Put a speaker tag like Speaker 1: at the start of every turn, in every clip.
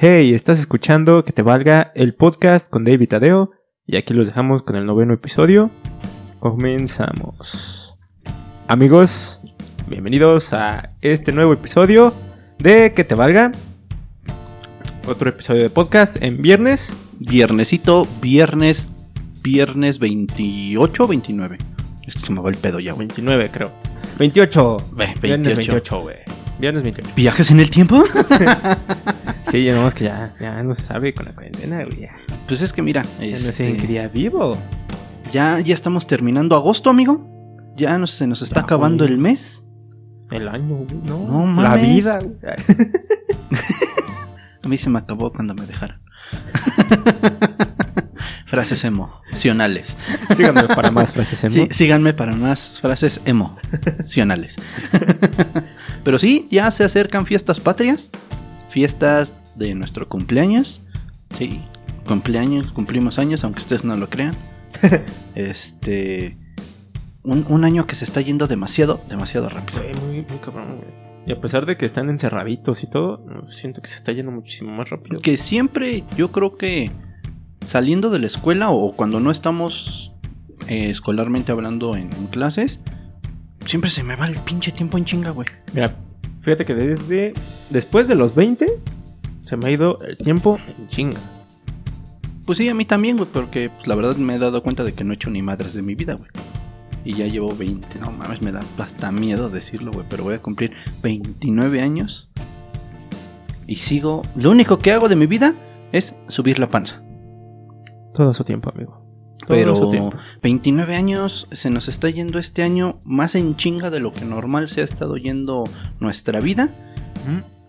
Speaker 1: Hey, estás escuchando Que te valga el podcast con David Tadeo y aquí los dejamos con el noveno episodio. Comenzamos. Amigos, bienvenidos a este nuevo episodio de Que te valga. Otro episodio de podcast en viernes.
Speaker 2: Viernesito, viernes, viernes 28 o 29. Es que se me va el pedo ya, güey.
Speaker 1: 29 creo. 28.
Speaker 2: Ve,
Speaker 1: Viernes
Speaker 2: 28.
Speaker 1: 28, güey. Viernes 28.
Speaker 2: ¿Viajes en el tiempo?
Speaker 1: Sí, ya nomás que ya, ya no se sabe con la cuarentena, güey. Ya,
Speaker 2: Pues es que mira,
Speaker 1: ya no
Speaker 2: este,
Speaker 1: día vivo.
Speaker 2: ya, ya estamos terminando agosto, amigo. Ya nos, se nos está
Speaker 1: Ya,
Speaker 2: acabando
Speaker 1: güey.
Speaker 2: el mes.
Speaker 1: El año, güey, no.
Speaker 2: No
Speaker 1: La vida, güey.
Speaker 2: A mí se me acabó cuando me dejaron. frases emocionales.
Speaker 1: Síganme para más frases en
Speaker 2: Sí, síganme para más frases emocionales. Pero sí, ya se acercan fiestas patrias, fiestas de nuestro cumpleaños. Sí, cumpleaños, cumplimos años, aunque ustedes no lo crean. Este. Un, un año que se está yendo demasiado, demasiado rápido.
Speaker 1: Sí, muy, muy cabrón, güey. Y a pesar de que están encerraditos y todo, siento que se está yendo muchísimo más rápido.
Speaker 2: Que siempre, yo creo que saliendo de la escuela o cuando no estamos eh, escolarmente hablando en, en clases, siempre se me va el pinche tiempo en chinga, güey.
Speaker 1: Mira, fíjate que desde. Después de los 20, se me ha ido el tiempo en chinga.
Speaker 2: Pues sí, a mí también, güey, porque pues, la verdad me he dado cuenta de que no he hecho ni madres de mi vida, güey. Y ya llevo 20, no mames, me da hasta miedo decirlo, güey, pero voy a cumplir 29 años. Y sigo, lo único que hago de mi vida es subir la panza.
Speaker 1: Todo su tiempo, amigo.
Speaker 2: Pero
Speaker 1: su tiempo.
Speaker 2: 29 años se nos está yendo este año más en chinga de lo que normal se ha estado yendo nuestra vida.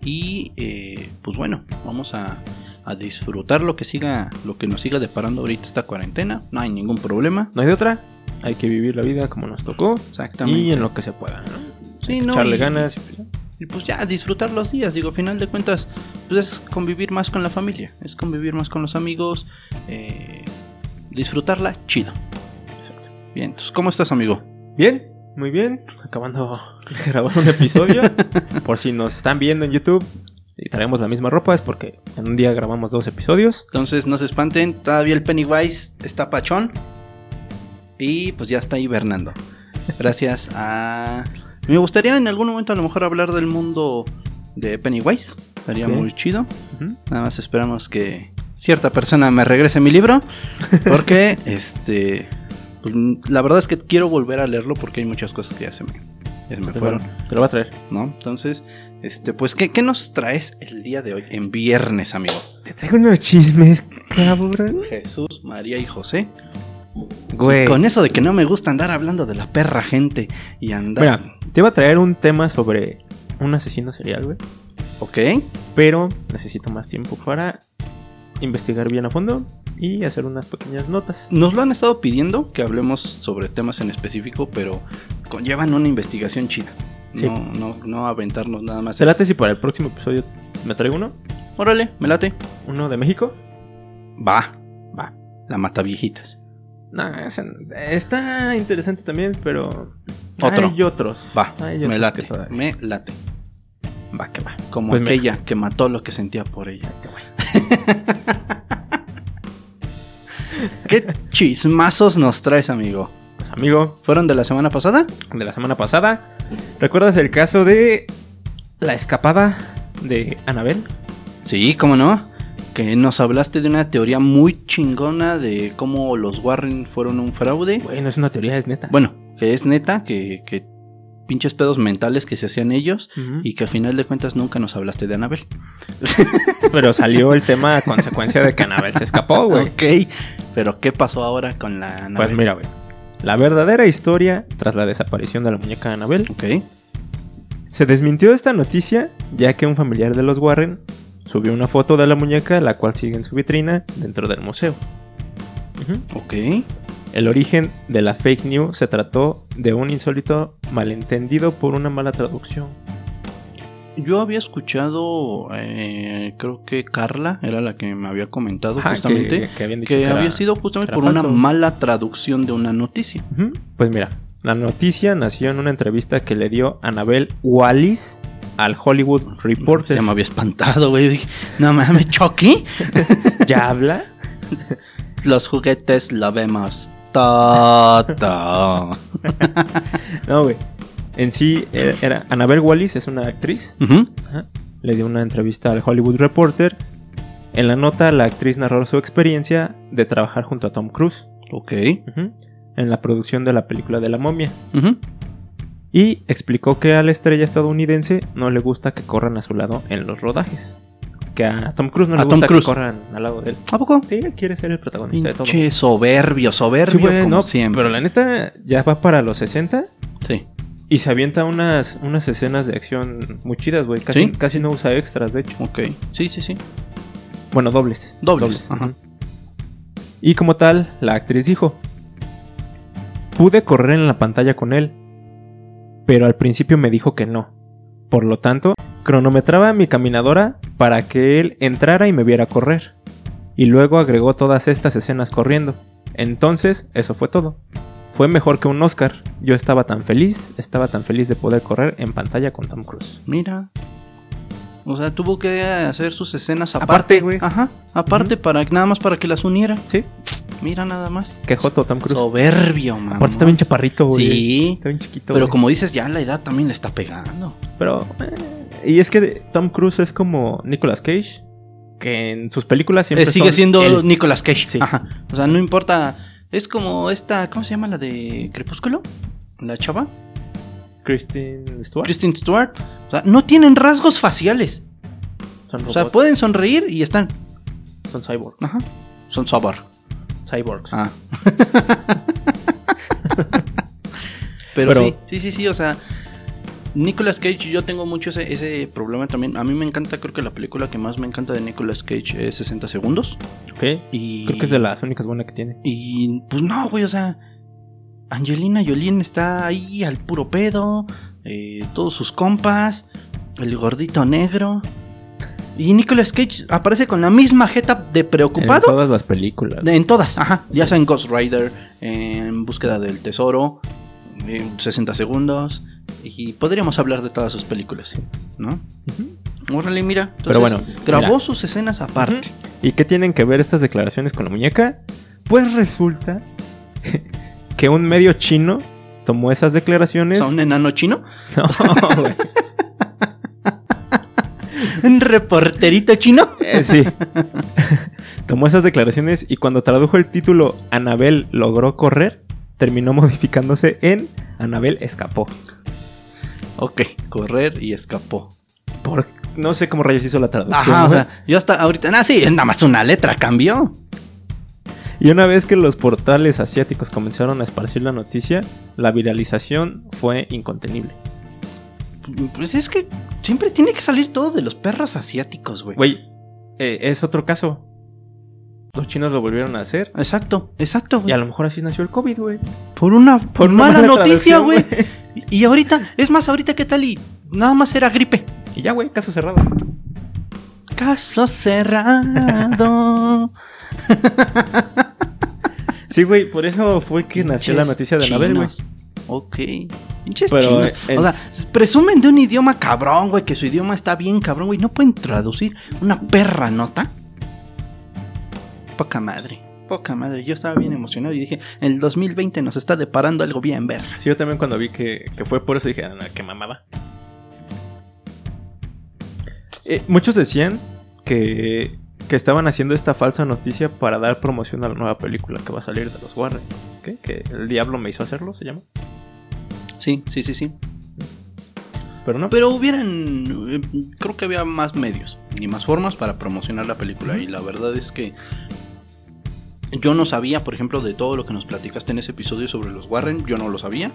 Speaker 2: Y eh, pues bueno, vamos a, a disfrutar lo que siga, lo que nos siga deparando ahorita esta cuarentena. No hay ningún problema.
Speaker 1: No hay de otra. Hay que vivir la vida como nos tocó.
Speaker 2: Exactamente.
Speaker 1: Y en lo que se pueda, ¿no?
Speaker 2: Sí, no,
Speaker 1: Echarle
Speaker 2: y-
Speaker 1: ganas. y pues ya.
Speaker 2: Y pues ya disfrutar los días. Digo, a final de cuentas, pues es convivir más con la familia. Es convivir más con los amigos. eh, disfrutarla chido.
Speaker 1: Exacto.
Speaker 2: Bien, entonces, ¿cómo estás, amigo?
Speaker 1: Bien, muy bien. Acabando de grabar un episodio. por si nos están viendo en YouTube y traemos la misma ropa, es porque en un día grabamos dos episodios.
Speaker 2: Entonces no se espanten, todavía el Pennywise está pachón. Y pues ya está hibernando. Gracias a... Me gustaría en algún momento a lo mejor hablar del mundo de Pennywise. Estaría muy chido. Nada más esperamos que cierta persona me regrese mi libro. Porque, este... pues, la verdad es que quiero volver a leerlo porque hay muchas cosas que ya se me, ya se me
Speaker 1: Te
Speaker 2: fueron.
Speaker 1: Te lo voy a traer.
Speaker 2: ¿No? Entonces, este, pues, ¿qué, ¿qué nos traes el día de hoy? En viernes, amigo.
Speaker 1: Te traigo unos chismes, cabrón.
Speaker 2: Jesús, María y José.
Speaker 1: Güey.
Speaker 2: Con eso de que no me gusta andar hablando de la perra gente y andar.
Speaker 1: Mira, te iba a traer un tema sobre un asesino serial, güey.
Speaker 2: Ok.
Speaker 1: Pero necesito más tiempo para investigar bien a fondo y hacer unas pequeñas notas.
Speaker 2: Nos lo han estado pidiendo que hablemos sobre temas en específico, pero conllevan una investigación chida.
Speaker 1: Sí.
Speaker 2: No, no, no aventarnos nada más.
Speaker 1: ¿Te late si para el próximo episodio me traigo uno?
Speaker 2: Órale, me late.
Speaker 1: ¿Uno de México?
Speaker 2: Va, va. La mata viejitas.
Speaker 1: Nah, está interesante también, pero.
Speaker 2: Otro.
Speaker 1: Hay otros.
Speaker 2: Va,
Speaker 1: Hay
Speaker 2: me
Speaker 1: otros
Speaker 2: late.
Speaker 1: que todavía-
Speaker 2: Me late.
Speaker 1: Va, que va.
Speaker 2: Como
Speaker 1: Pues
Speaker 2: aquella que mató lo que sentía por ella.
Speaker 1: Este güey.
Speaker 2: ¿Qué chismazos nos traes, amigo?
Speaker 1: Pues, amigo,
Speaker 2: ¿Fueron de la semana pasada?
Speaker 1: de la semana pasada, ¿recuerdas el caso de la escapada de Anabel?
Speaker 2: Sí, cómo no. Que nos hablaste de una teoría muy chingona de cómo los Warren fueron un fraude.
Speaker 1: Bueno, es una teoría, es neta.
Speaker 2: Bueno, que es neta, que, que pinches pedos mentales que se hacían ellos. Y que al final de cuentas nunca nos hablaste de Anabel.
Speaker 1: Pero salió el tema a consecuencia de que Anabel se escapó, güey.
Speaker 2: Ok. Pero ¿qué pasó ahora con la Anabel?
Speaker 1: Pues mira, güey. La verdadera historia tras la desaparición de la muñeca Anabel
Speaker 2: Ok.
Speaker 1: se desmintió esta noticia ya que un familiar de los Warren subió una foto de la muñeca la cual sigue en su vitrina dentro del museo. Ujú.
Speaker 2: Ok.
Speaker 1: El origen de la fake news se trató de un insólito malentendido por una mala traducción.
Speaker 2: Yo había escuchado, eh, creo que Carla era la que me había comentado
Speaker 1: Ajá,
Speaker 2: justamente,
Speaker 1: que,
Speaker 2: que,
Speaker 1: que habían dicho que era-
Speaker 2: había sido justamente por una mala traducción de una noticia.
Speaker 1: Pues mira, la noticia nació en una entrevista que le dio Anabel Wallis al Hollywood Reporter.
Speaker 2: Ya me había espantado, güey. No mames, Chucky.
Speaker 1: ¿Ya habla?
Speaker 2: Los juguetes lo vemos todo.
Speaker 1: No, güey. En sí, era, era- Annabelle Wallis es una actriz. Ajá. Le dio una entrevista al Hollywood Reporter. En la nota, la actriz narró su experiencia de trabajar junto a Tom Cruise
Speaker 2: Ok.
Speaker 1: ujú, en la producción de la película de la momia.
Speaker 2: Ujú.
Speaker 1: Y explicó que a la estrella estadounidense no le gusta que corran a su lado en los rodajes. Que a Tom Cruise no le
Speaker 2: A
Speaker 1: gusta que corran al lado de él.
Speaker 2: ¿A poco?
Speaker 1: Sí, él quiere ser el protagonista de todo.
Speaker 2: Pinche soberbio, soberbio
Speaker 1: Sí,
Speaker 2: como
Speaker 1: no,
Speaker 2: siempre.
Speaker 1: Pero la neta ya va para los 60
Speaker 2: Sí.
Speaker 1: Y se avienta unas, unas escenas de acción muy chidas, güey. Casi,
Speaker 2: ¿Sí?
Speaker 1: casi no usa extras, de hecho.
Speaker 2: Ok. Sí, sí, sí.
Speaker 1: Bueno, dobles.
Speaker 2: Dobles, ajá.
Speaker 1: Y como tal, la actriz dijo: Pude correr en la pantalla con él, pero al principio me dijo que no. Por lo tanto, cronometraba mi caminadora para que él entrara y me viera correr. Y luego agregó todas estas escenas corriendo. Entonces, eso fue todo. Fue mejor que un Oscar. Yo estaba tan feliz, estaba tan feliz de poder correr en pantalla con Tom Cruise.
Speaker 2: Mira. O sea, tuvo que hacer sus escenas
Speaker 1: Aparte, güey.
Speaker 2: Ajá. Aparte, para nada más para que las uniera.
Speaker 1: Sí,
Speaker 2: Mira, nada más.
Speaker 1: qué joto Tom Cruise.
Speaker 2: Soberbio, mamá.
Speaker 1: Aparte está bien chaparrito, güey.
Speaker 2: Sí.
Speaker 1: Está bien chiquito.
Speaker 2: Pero como dices, ya la edad también le está pegando.
Speaker 1: Pero. eh, y es que Tom Cruise es como Nicolas Cage. Que en sus películas siempre.
Speaker 2: Eh, sigue
Speaker 1: son
Speaker 2: siendo. Nicolas Cage.
Speaker 1: Sí.
Speaker 2: Ajá. O sea, no importa. Es como esta. ¿Cómo se llama la de Crepúsculo? La chava.
Speaker 1: Kristen Stewart.
Speaker 2: Kristen Stewart. O sea, no tienen rasgos faciales.
Speaker 1: Son
Speaker 2: O sea, pueden sonreír y están.
Speaker 1: son cyborg.
Speaker 2: Ajá. Son cyborg.
Speaker 1: Cyborgs.
Speaker 2: Ah. Pero,
Speaker 1: Pero-
Speaker 2: sí, sí, sí, sí, o sea, Nicolas Cage, yo tengo mucho ese, ese problema también. A mí me encanta, creo que la película que más me encanta de Nicolas Cage es 60 segundos.
Speaker 1: Ok.
Speaker 2: Y,
Speaker 1: Creo que es de las únicas buenas que tiene.
Speaker 2: Y pues no, güey, o sea, Angelina Jolie está ahí al puro pedo, eh, todos sus compas, el gordito negro. Y Nicolas Cage aparece con la misma jeta de
Speaker 1: En
Speaker 2: preocupado.
Speaker 1: todas las películas.
Speaker 2: De- En todas, ajá. Ya sea en Ghost Rider, en Búsqueda del Tesoro, en 60 segundos. Y podríamos hablar de todas sus películas, ¿no? Órale, mira.
Speaker 1: Pero bueno,
Speaker 2: Grabó
Speaker 1: mira.
Speaker 2: sus escenas aparte.
Speaker 1: ¿Y qué tienen que ver estas declaraciones con la muñeca? Pues resulta que un medio chino tomó esas declaraciones.
Speaker 2: O sea, un enano chino.
Speaker 1: No, güey.
Speaker 2: Un reporterito chino.
Speaker 1: Eh, sí. Tomó esas declaraciones y cuando tradujo el título Anabel logró correr, terminó modificándose en Anabel escapó.
Speaker 2: Ok, correr y escapó.
Speaker 1: Por, no sé cómo rayos hizo la traducción.
Speaker 2: Ajá, o sea, yo hasta ahorita. Ah, sí, nada más una letra cambió.
Speaker 1: Y una vez que los portales asiáticos comenzaron a esparcir la noticia, la viralización fue incontenible.
Speaker 2: Pues es que siempre tiene que salir todo de los perros asiáticos, güey.
Speaker 1: Güey, eh, es otro caso. Los chinos lo volvieron a hacer.
Speaker 2: Exacto, exacto,
Speaker 1: Y
Speaker 2: güey.
Speaker 1: a lo mejor así nació el COVID, güey.
Speaker 2: Por una, por
Speaker 1: una
Speaker 2: mala,
Speaker 1: mala
Speaker 2: noticia, güey. Y y ahorita, es más, ahorita qué tal y nada más era gripe.
Speaker 1: Y ya, güey, caso cerrado.
Speaker 2: Caso cerrado.
Speaker 1: Sí, güey, por eso fue que nació la noticia de Anabel, güey.
Speaker 2: Ok. Pinches
Speaker 1: Pero,
Speaker 2: chinos.
Speaker 1: eh,
Speaker 2: O sea,
Speaker 1: es-
Speaker 2: presumen de un idioma cabrón, güey, que su idioma está bien cabrón, güey. No pueden traducir una perra nota. Poca madre. Poca madre. Yo estaba bien emocionado y dije, el 2020 nos está deparando algo bien vergas.
Speaker 1: Sí, yo también cuando vi que, que fue por eso dije, ah, qué mamada. Eh, muchos decían que, que estaban haciendo esta falsa noticia para dar promoción a la nueva película que va a salir de los Warren. ¿Qué? Que el diablo me hizo hacerlo, se llama.
Speaker 2: Sí, sí, sí, sí.
Speaker 1: Pero no.
Speaker 2: Pero hubieran. eh, Creo que había más medios y más formas para promocionar la película. Y la verdad es que. Yo no sabía, por ejemplo, de todo lo que nos platicaste en ese episodio sobre los Warren. Yo no lo sabía.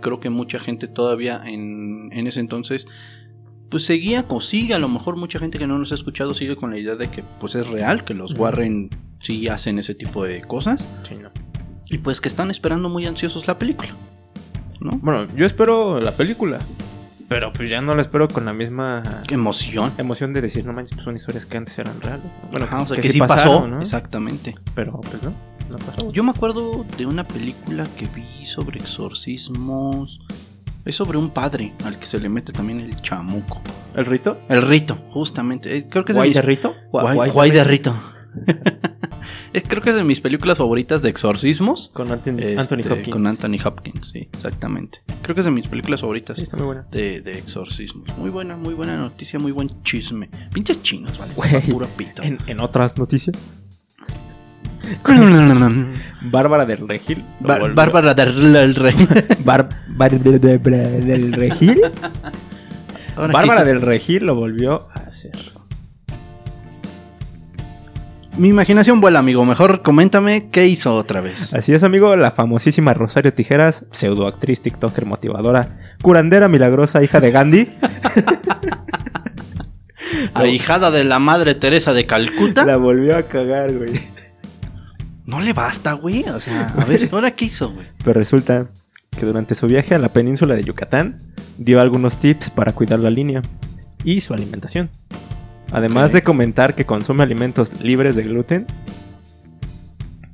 Speaker 2: Creo que mucha gente todavía en, en ese entonces. Pues seguía o sigue, a lo mejor mucha gente que no nos ha escuchado sigue con la idea de que pues es real, que los. Warren sí hacen ese tipo de cosas.
Speaker 1: Sí, no.
Speaker 2: Y pues que están esperando muy ansiosos la película. ¿No?
Speaker 1: Bueno, yo espero la película. Pero pues ya no la espero con la misma
Speaker 2: emoción.
Speaker 1: emoción de decir, no manches, pues son historias que antes eran reales. ¿no? Bueno,
Speaker 2: Ajá, o sea, que, sí pasó.
Speaker 1: pasaron, ¿no?
Speaker 2: Exactamente.
Speaker 1: Pero pues no, no pasó.
Speaker 2: Yo me acuerdo de una película que vi sobre exorcismos. Es sobre un padre al que se le mete también el chamuco.
Speaker 1: ¿El rito?
Speaker 2: El rito, justamente. Eh, creo que es
Speaker 1: ¿Guay de rito?
Speaker 2: Guay-
Speaker 1: Guay
Speaker 2: Guay de rito. creo que es de mis películas favoritas de exorcismos.
Speaker 1: Con Anthony,
Speaker 2: Este,
Speaker 1: Anthony Hopkins.
Speaker 2: Con Anthony Hopkins, sí, exactamente. Creo que es de mis películas favoritas
Speaker 1: Sí, está muy buena.
Speaker 2: de, de exorcismos. Muy buena, muy buena noticia, muy buen chisme. Pinches chinos, vale.
Speaker 1: Güey,
Speaker 2: Pura pito.
Speaker 1: En, en otras noticias, Bárbara del Regil.
Speaker 2: Bárbara del
Speaker 1: de- de- del Regil. Bárbara del Regil lo volvió a hacer.
Speaker 2: Mi imaginación vuela, amigo. Mejor coméntame qué hizo otra vez.
Speaker 1: Así es, amigo, la famosísima Rosario Tijeras, pseudoactriz, tiktoker, motivadora, curandera milagrosa, hija de Gandhi,
Speaker 2: Ahijada de la madre Teresa de Calcuta.
Speaker 1: la volvió a cagar, güey.
Speaker 2: No le basta, güey. O sea, a ver, ¿ahora qué hizo, güey?
Speaker 1: Pero resulta que durante su viaje a la península de Yucatán dio algunos tips para cuidar la línea y su alimentación. Además de comentar que consume alimentos libres de gluten,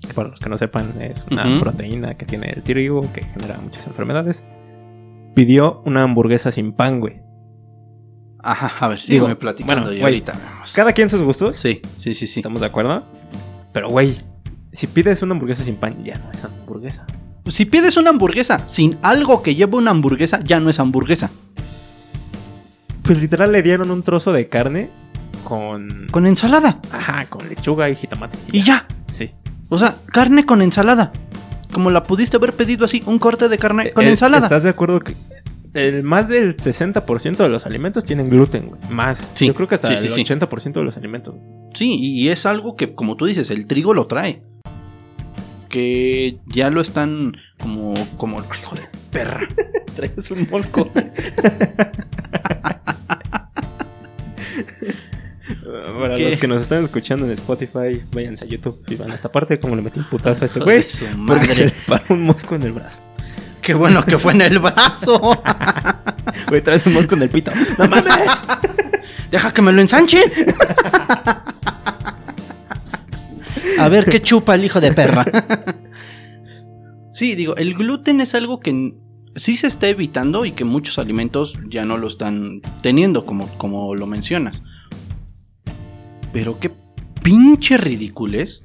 Speaker 1: que para los que no sepan es una proteína que tiene el trigo que genera muchas enfermedades, pidió una hamburguesa sin pan, güey.
Speaker 2: Ajá, a ver,
Speaker 1: Digo,
Speaker 2: sígueme platicando
Speaker 1: bueno,
Speaker 2: y
Speaker 1: güey,
Speaker 2: ahorita vemos.
Speaker 1: Cada quien sus gustos,
Speaker 2: Sí, sí, sí, sí.
Speaker 1: estamos de acuerdo. Pero, güey, si pides una hamburguesa sin pan, ya no es hamburguesa.
Speaker 2: Si pides una hamburguesa sin algo que lleve una hamburguesa, ya no es hamburguesa.
Speaker 1: Pues literal le dieron un trozo de carne con...
Speaker 2: Con ensalada.
Speaker 1: Ajá, con lechuga y jitomate.
Speaker 2: Y ya.
Speaker 1: Sí.
Speaker 2: O sea, carne con ensalada. Como la pudiste haber pedido así, un corte de carne con ensalada.
Speaker 1: ¿Estás de acuerdo que el más del 60% de los alimentos tienen gluten, güey? Más.
Speaker 2: Sí,
Speaker 1: Yo creo que hasta
Speaker 2: sí, sí, sí.
Speaker 1: el 80% de los alimentos.
Speaker 2: Sí, y es algo que, como tú dices, el trigo lo trae. Que ya lo están como. como. Ay, hijo de perra.
Speaker 1: Traes un mosco. Para
Speaker 2: ¿Qué?
Speaker 1: los que nos están escuchando en Spotify, váyanse a YouTube y van a esta parte como le metí un putazo a este güey. Porque se le paró un mosco en el brazo.
Speaker 2: Qué bueno que fue en el brazo.
Speaker 1: Güey, traes un mosco en el pito. ¡No mames!
Speaker 2: Deja que me lo ensanche. A ver qué chupa el hijo de perra. Sí, digo, el gluten es algo que sí se está evitando y que muchos alimentos ya no lo están teniendo, como, como lo mencionas. Pero qué pinche ridiculez.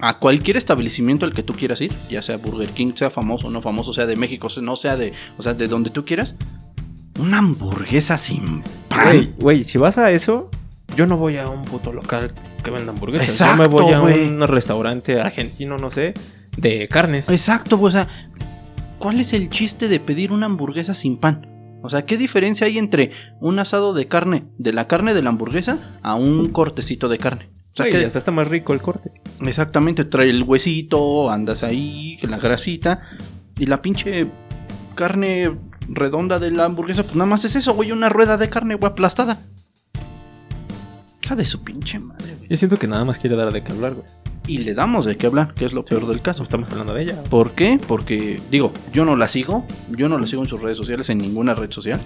Speaker 2: A cualquier establecimiento al que tú quieras ir, ya sea Burger King, sea famoso o no famoso, sea de México, no sea de, o sea, de donde tú quieras, una hamburguesa sin pan.
Speaker 1: Güey, si vas a eso, yo no voy a un puto local que venda hamburguesas.
Speaker 2: Exacto,
Speaker 1: yo me voy a un restaurante argentino, no sé, de carnes.
Speaker 2: Exacto, o sea, ¿cuál es el chiste de pedir una hamburguesa sin pan? O sea, ¿qué diferencia hay entre un asado de carne, de la carne de la hamburguesa, a un cortecito de carne? O sea, que
Speaker 1: hasta está más rico el corte.
Speaker 2: exactamente trae el huesito, andas ahí, la grasita, y la pinche carne redonda de la hamburguesa, pues nada más es eso, güey, una rueda de carne, güey, aplastada. Hija de su pinche madre, güey.
Speaker 1: Yo siento que nada más quiere dar de qué hablar, güey.
Speaker 2: Y le damos de qué hablar, que es lo peor del caso.
Speaker 1: Estamos hablando de ella.
Speaker 2: ¿Por qué? Porque, digo, yo no la sigo, yo no la sigo en sus redes sociales, en ninguna red social.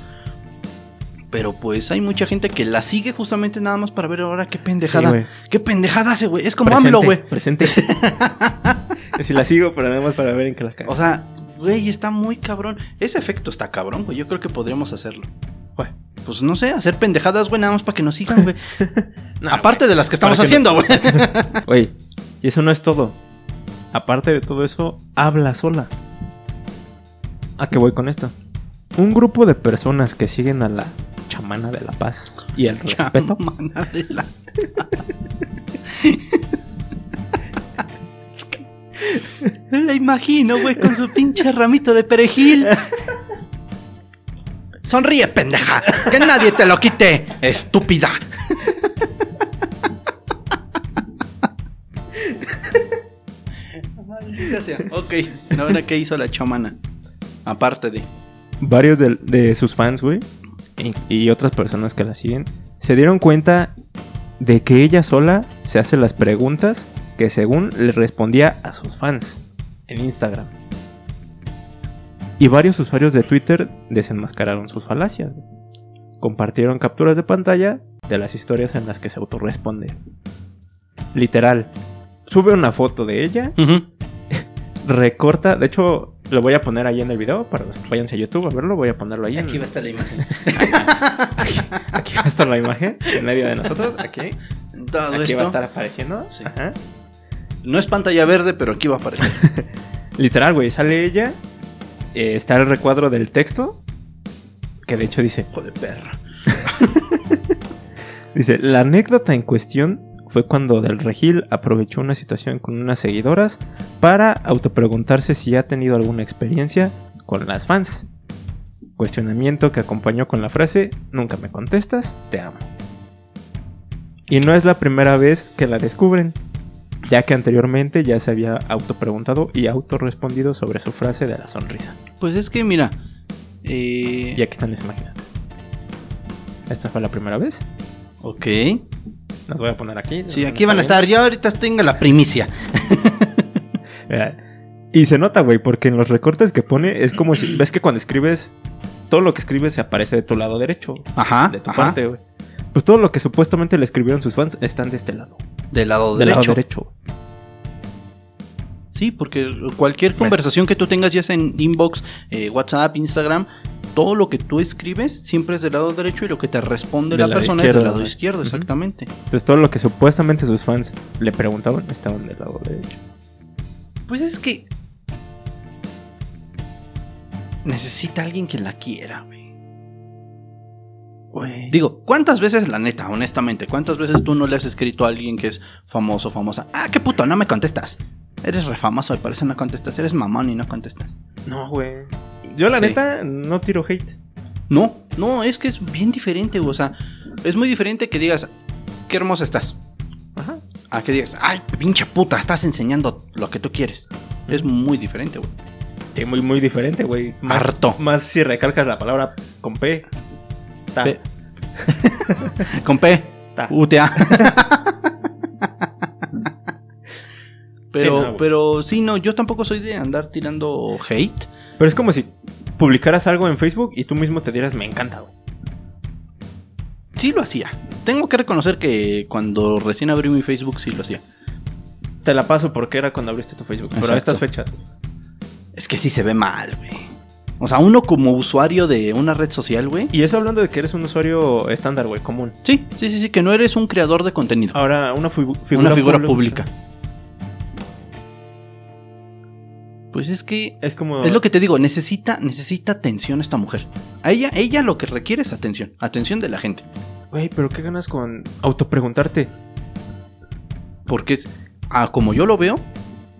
Speaker 2: Pero pues hay mucha gente que la sigue justamente nada más para ver ahora qué pendejada.
Speaker 1: Sí.
Speaker 2: ¿Qué pendejada hace, güey? Es como AMLO, güey.
Speaker 1: Presente. si la sigo, pero nada más para ver en qué la cago.
Speaker 2: O sea, güey, está muy cabrón. Ese efecto está cabrón, güey. Yo creo que podríamos hacerlo.
Speaker 1: Güey.
Speaker 2: Pues no sé, hacer pendejadas, güey, nada más para que nos sigan, güey. Aparte de las que estamos haciendo, güey.
Speaker 1: Güey, y eso no es todo. Aparte de todo eso, habla sola. ¿A qué voy con esto? Un grupo de personas que siguen a la chamana de la paz y el respeto.
Speaker 2: Chamana de la- Me la imagino, güey, con su pinche ramito de perejil. Sonríe, pendeja. Que nadie te lo quite, estúpida. Sea. Ok, ahora qué hizo la chamana. Aparte de.
Speaker 1: Varios de, de sus fans, güey, y, y otras personas que la siguen, se dieron cuenta de que ella sola se hace las preguntas que según le respondía a sus fans en Instagram. Y varios usuarios de Twitter desenmascararon sus falacias. Compartieron capturas de pantalla de las historias en las que se autorresponde. Literal. Sube una foto de ella, recorta, de hecho, Lo voy a poner ahí en el video para los que váyanse a YouTube a verlo. Voy a ponerlo ahí.
Speaker 2: Aquí
Speaker 1: en-
Speaker 2: va a estar la imagen.
Speaker 1: aquí, aquí va a estar la imagen en medio de nosotros. Aquí.
Speaker 2: Todo
Speaker 1: Aquí
Speaker 2: esto.
Speaker 1: va a estar apareciendo.
Speaker 2: Sí.
Speaker 1: Ajá.
Speaker 2: No es pantalla verde, pero aquí va a aparecer.
Speaker 1: Literal, güey. Sale ella. eh, está el recuadro del texto. Que de hecho dice:
Speaker 2: Hijo de perra.
Speaker 1: Dice, la anécdota en cuestión fue cuando Del Regil aprovechó una situación con unas seguidoras para autopreguntarse si ha tenido alguna experiencia con las fans. Cuestionamiento que acompañó con la frase, nunca me contestas, te amo. Y no es la primera vez que la descubren, ya que anteriormente ya se había autopreguntado y autorrespondido sobre su frase de la sonrisa.
Speaker 2: Pues es que, mira. eh,
Speaker 1: Y aquí están las imágenes. Esta fue la primera vez.
Speaker 2: Ok.
Speaker 1: Las voy a poner aquí.
Speaker 2: Sí, aquí van a estar. Yo ahorita tengo la primicia.
Speaker 1: Y se nota, güey, porque en los recortes que pone es como si. ¿Ves que cuando escribes. Todo lo que escribes se aparece de tu lado derecho.
Speaker 2: Ajá.
Speaker 1: De tu
Speaker 2: ajá.
Speaker 1: parte, güey. Pues todo lo que supuestamente le escribieron sus fans están de este lado.
Speaker 2: Del lado
Speaker 1: Del
Speaker 2: derecho.
Speaker 1: lado derecho.
Speaker 2: Sí, porque cualquier conversación que tú tengas, ya sea en inbox, eh, WhatsApp, Instagram, todo lo que tú escribes siempre es del lado derecho y lo que te responde la persona es del lado izquierdo, exactamente.
Speaker 1: Entonces todo lo que supuestamente sus fans le preguntaban estaban del lado derecho.
Speaker 2: Pues es que necesita alguien que la quiera, güey.
Speaker 1: Güey.
Speaker 2: Digo, ¿cuántas veces, la neta, honestamente, cuántas veces tú no le has escrito a alguien que es famoso, famosa? Ah, qué puto, no me contestas. Eres re famoso, me parece no contestas. Eres mamón y no contestas.
Speaker 1: No, güey. Yo la
Speaker 2: Sí.
Speaker 1: neta no tiro hate.
Speaker 2: No, no, es que es bien diferente, güey. O sea, es muy diferente que digas, qué hermosa estás.
Speaker 1: Ajá.
Speaker 2: A que digas, ay, pinche puta, estás enseñando lo que tú quieres. Es muy diferente, güey.
Speaker 1: Sí, muy, muy diferente, güey.
Speaker 2: Harto.
Speaker 1: Más si recalcas la palabra con P. Ta.
Speaker 2: P. Con P.
Speaker 1: Ta.
Speaker 2: UTA. Pero,
Speaker 1: Sí, no, güey.
Speaker 2: pero sí, no, yo tampoco soy de andar tirando hate.
Speaker 1: Pero es como si publicaras algo en Facebook y tú mismo te dieras me encanta.
Speaker 2: Sí lo hacía. Tengo que reconocer que cuando recién abrí mi Facebook sí lo hacía.
Speaker 1: Te la paso porque era cuando abriste tu Facebook. Pero a estas fechas.
Speaker 2: Es que sí se ve mal, güey. O sea, uno como usuario de una red social, güey.
Speaker 1: Y eso hablando de que eres un usuario estándar, güey, común.
Speaker 2: Sí, sí, sí, sí, que no eres un creador de contenido.
Speaker 1: Ahora, una fi- figura,
Speaker 2: una figura pública. Pues es que
Speaker 1: Es como.
Speaker 2: es lo que te digo, necesita necesita atención esta mujer. A ella ella lo que requiere es atención, atención de la gente,
Speaker 1: Güey, pero ¿qué ganas con autopreguntarte?
Speaker 2: porque es ah, como yo lo veo,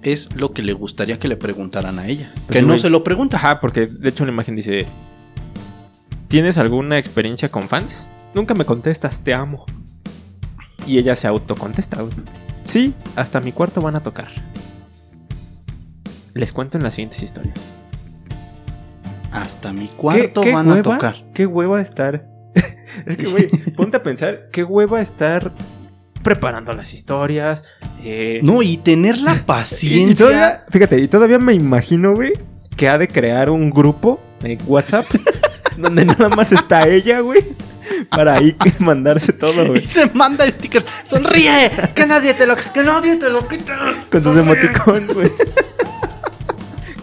Speaker 2: es lo que le gustaría que le preguntaran a ella,
Speaker 1: Pues
Speaker 2: que no se lo pregunta.
Speaker 1: Ajá, porque de hecho la imagen dice: ¿Tienes alguna experiencia con fans? Nunca me contestas, te amo. Y ella se autocontesta, güey. Sí, hasta mi cuarto van a tocar. Les cuento en las siguientes historias.
Speaker 2: Hasta mi cuarto
Speaker 1: ¿Qué- qué
Speaker 2: van a tocar.
Speaker 1: Qué hueva estar. es que, güey, ponte a pensar, qué hueva estar preparando las historias. eh,
Speaker 2: No, y tener la
Speaker 1: y-
Speaker 2: paciencia.
Speaker 1: Y, todavía, fíjate, y todavía me imagino, güey, que ha de crear un grupo en WhatsApp donde nada más está ella, güey, para ahí que mandarse todo,
Speaker 2: Y
Speaker 1: güey.
Speaker 2: se manda stickers. Sonríe, que nadie te lo, que nadie te lo quite.
Speaker 1: Con sus
Speaker 2: Sonríe.
Speaker 1: emoticons, güey.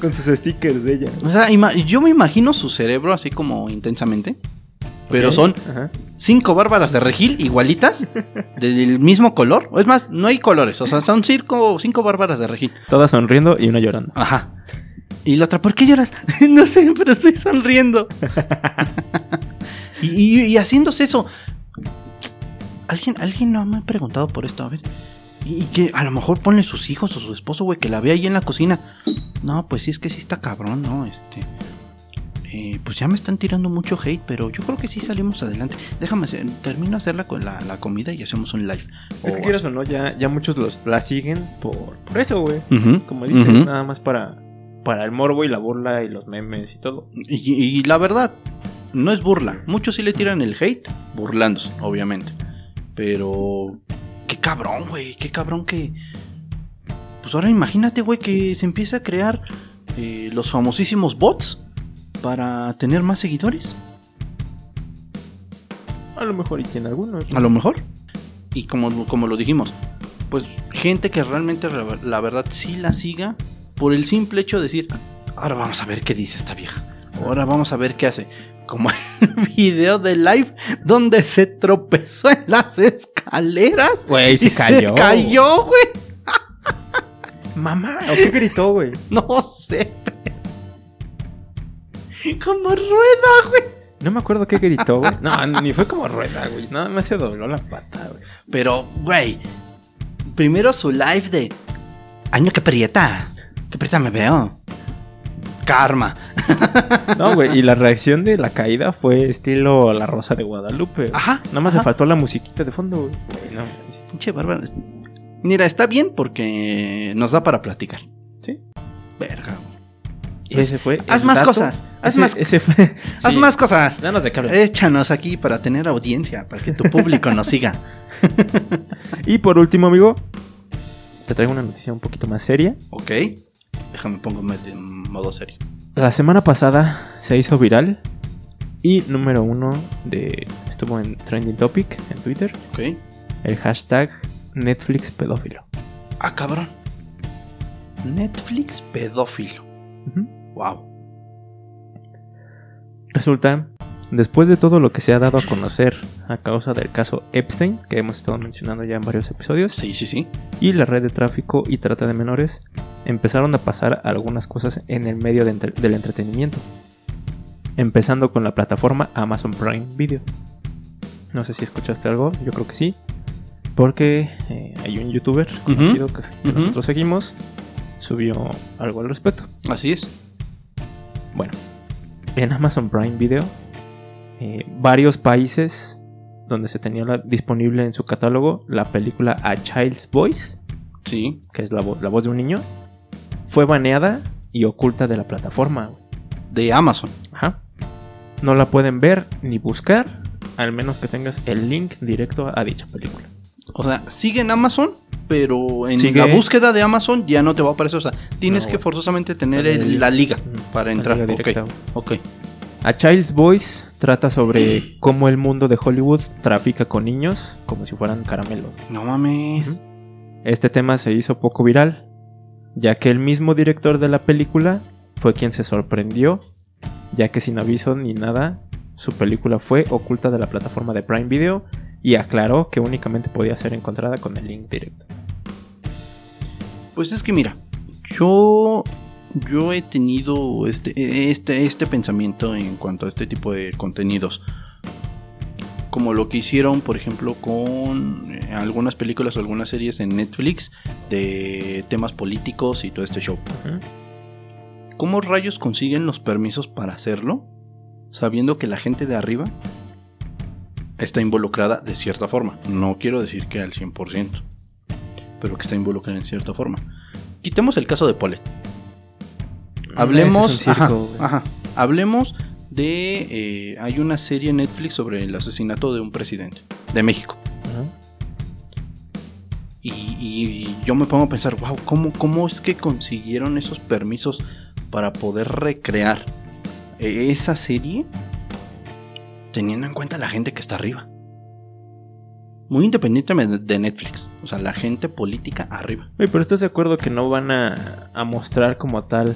Speaker 1: Con sus stickers de ella.
Speaker 2: O sea, yo me imagino su cerebro así como intensamente. Pero son
Speaker 1: Ajá.
Speaker 2: cinco bárbaras de regil igualitas, del mismo color. O es más, no hay colores, o sea, son cinco, cinco bárbaras de regil.
Speaker 1: Todas sonriendo y una llorando.
Speaker 2: Ajá. Y la otra, ¿por qué lloras? no sé, pero estoy sonriendo. y, y- y haciéndose eso. ¿Alguien, alguien no me ha preguntado por esto, a ver. Y, y que a lo mejor pone sus hijos o su esposo, güey, que la ve ahí en la cocina. No, pues sí, es que sí está cabrón, ¿no? Este. eh, pues ya me están tirando mucho hate, pero yo creo que sí salimos adelante. Déjame hacer, termino hacerla con la, la comida y hacemos un live.
Speaker 1: Es que quieras o no, ya, ya muchos los, la siguen por, por eso, güey. Como dices,
Speaker 2: ujú.
Speaker 1: nada más para, para el morbo y la burla y los memes y todo.
Speaker 2: Y, y la verdad, no es burla. Muchos sí le tiran el hate, burlándose, obviamente. Pero. Qué cabrón, güey. Qué cabrón que. Pues ahora imagínate, güey, que se empieza a crear eh, los famosísimos bots para tener más seguidores.
Speaker 1: A lo mejor y tiene algunos.
Speaker 2: A lo mejor. Y como, como lo dijimos, pues gente que realmente la verdad sí la siga por el simple hecho de decir, Ahora vamos a ver qué dice esta vieja. Ahora vamos a ver qué hace. Como el video de live donde se tropezó en las escaleras.
Speaker 1: Güey, se
Speaker 2: y
Speaker 1: cayó.
Speaker 2: Se cayó, güey.
Speaker 1: Mamá, ¿o qué gritó, güey?
Speaker 2: No sé. Como rueda, güey.
Speaker 1: No me acuerdo qué gritó, güey. No, ni fue como rueda, güey. Nada más se dobló la pata, güey.
Speaker 2: Pero, güey. Primero su live de. Año que prieta. Qué prisa me veo. Karma.
Speaker 1: No, güey, y la reacción de la caída fue estilo La Rosa de Guadalupe.
Speaker 2: Ajá.
Speaker 1: Nada más
Speaker 2: ajá.
Speaker 1: le faltó la musiquita de fondo, güey. No,
Speaker 2: Pinche bárbara. Mira, está bien porque nos da para platicar.
Speaker 1: Sí.
Speaker 2: Verga, güey.
Speaker 1: Ese fue.
Speaker 2: haz más
Speaker 1: dato.
Speaker 2: cosas, haz
Speaker 1: Ese-
Speaker 2: más-
Speaker 1: Ese fue.
Speaker 2: Haz
Speaker 1: sí.
Speaker 2: más cosas.
Speaker 1: Danos de.
Speaker 2: Échanos aquí para tener audiencia, para que tu público nos siga.
Speaker 1: Y por último, amigo, te traigo una noticia un poquito más seria.
Speaker 2: Ok. Déjame pongo en modo serio.
Speaker 1: La semana pasada se hizo viral y número uno de estuvo en trending topic en Twitter
Speaker 2: Ok.
Speaker 1: el hashtag Netflix pedófilo.
Speaker 2: Ah, cabrón. Netflix pedófilo. Wow.
Speaker 1: Resulta, después de todo lo que se ha dado a conocer a causa del caso Epstein, que hemos estado mencionando ya en varios episodios,
Speaker 2: Sí, sí, sí.
Speaker 1: y la red de tráfico y trata de menores, empezaron a pasar algunas cosas en el medio de entre- del entretenimiento. Empezando con la plataforma Amazon Prime Video. No sé si escuchaste algo, yo creo que sí. Porque eh, hay un youtuber conocido que, nosotros seguimos, subió algo al respecto.
Speaker 2: Así es.
Speaker 1: Bueno, en Amazon Prime Video, eh, varios países donde se tenía la- disponible en su catálogo la película A Child's Voice,
Speaker 2: Sí.
Speaker 1: que es la, vo- la voz de un niño, fue baneada y oculta de la plataforma.
Speaker 2: De Amazon.
Speaker 1: Ajá. No la pueden ver ni buscar, al menos que tengas el link directo a dicha película.
Speaker 2: O sea, sigue en Amazon, pero en
Speaker 1: Sigue-
Speaker 2: la búsqueda de Amazon ya no te va a aparecer. O sea, tienes
Speaker 1: No,
Speaker 2: que forzosamente tener el- la liga
Speaker 1: Ujú.
Speaker 2: para entrar.
Speaker 1: liga directa, güey.
Speaker 2: ok.
Speaker 1: A Child's Voice trata sobre cómo el mundo de Hollywood trafica con niños como si fueran caramelos.
Speaker 2: No mames.
Speaker 1: Este tema se hizo poco viral, ya que el mismo director de la película fue quien se sorprendió, ya que sin aviso ni nada, su película fue oculta de la plataforma de Prime Video y aclaró que únicamente podía ser encontrada con el link directo.
Speaker 2: Pues es que mira, yo yo he tenido este este este pensamiento en cuanto a este tipo de contenidos. Como lo que hicieron, por ejemplo, con eh, algunas películas o algunas series en Netflix de temas políticos y todo este show. ¿Cómo rayos consiguen los permisos para hacerlo? Sabiendo que la gente de arriba está involucrada de cierta forma. No quiero decir que al 100%, pero que está involucrada en cierta forma. Quitemos el caso de Polet. Hablemos,
Speaker 1: es circo,
Speaker 2: ajá. hablemos de, eh, hay una serie en Netflix sobre el asesinato de un presidente de México. Y, y yo me pongo a pensar, wow, ¿cómo, ¿cómo es que consiguieron esos permisos para poder recrear eh, esa serie teniendo en cuenta la gente que está arriba? Muy independientemente de Netflix, o sea, la gente política arriba.
Speaker 1: Oye, pero ¿estás de acuerdo que no van a, a mostrar como tal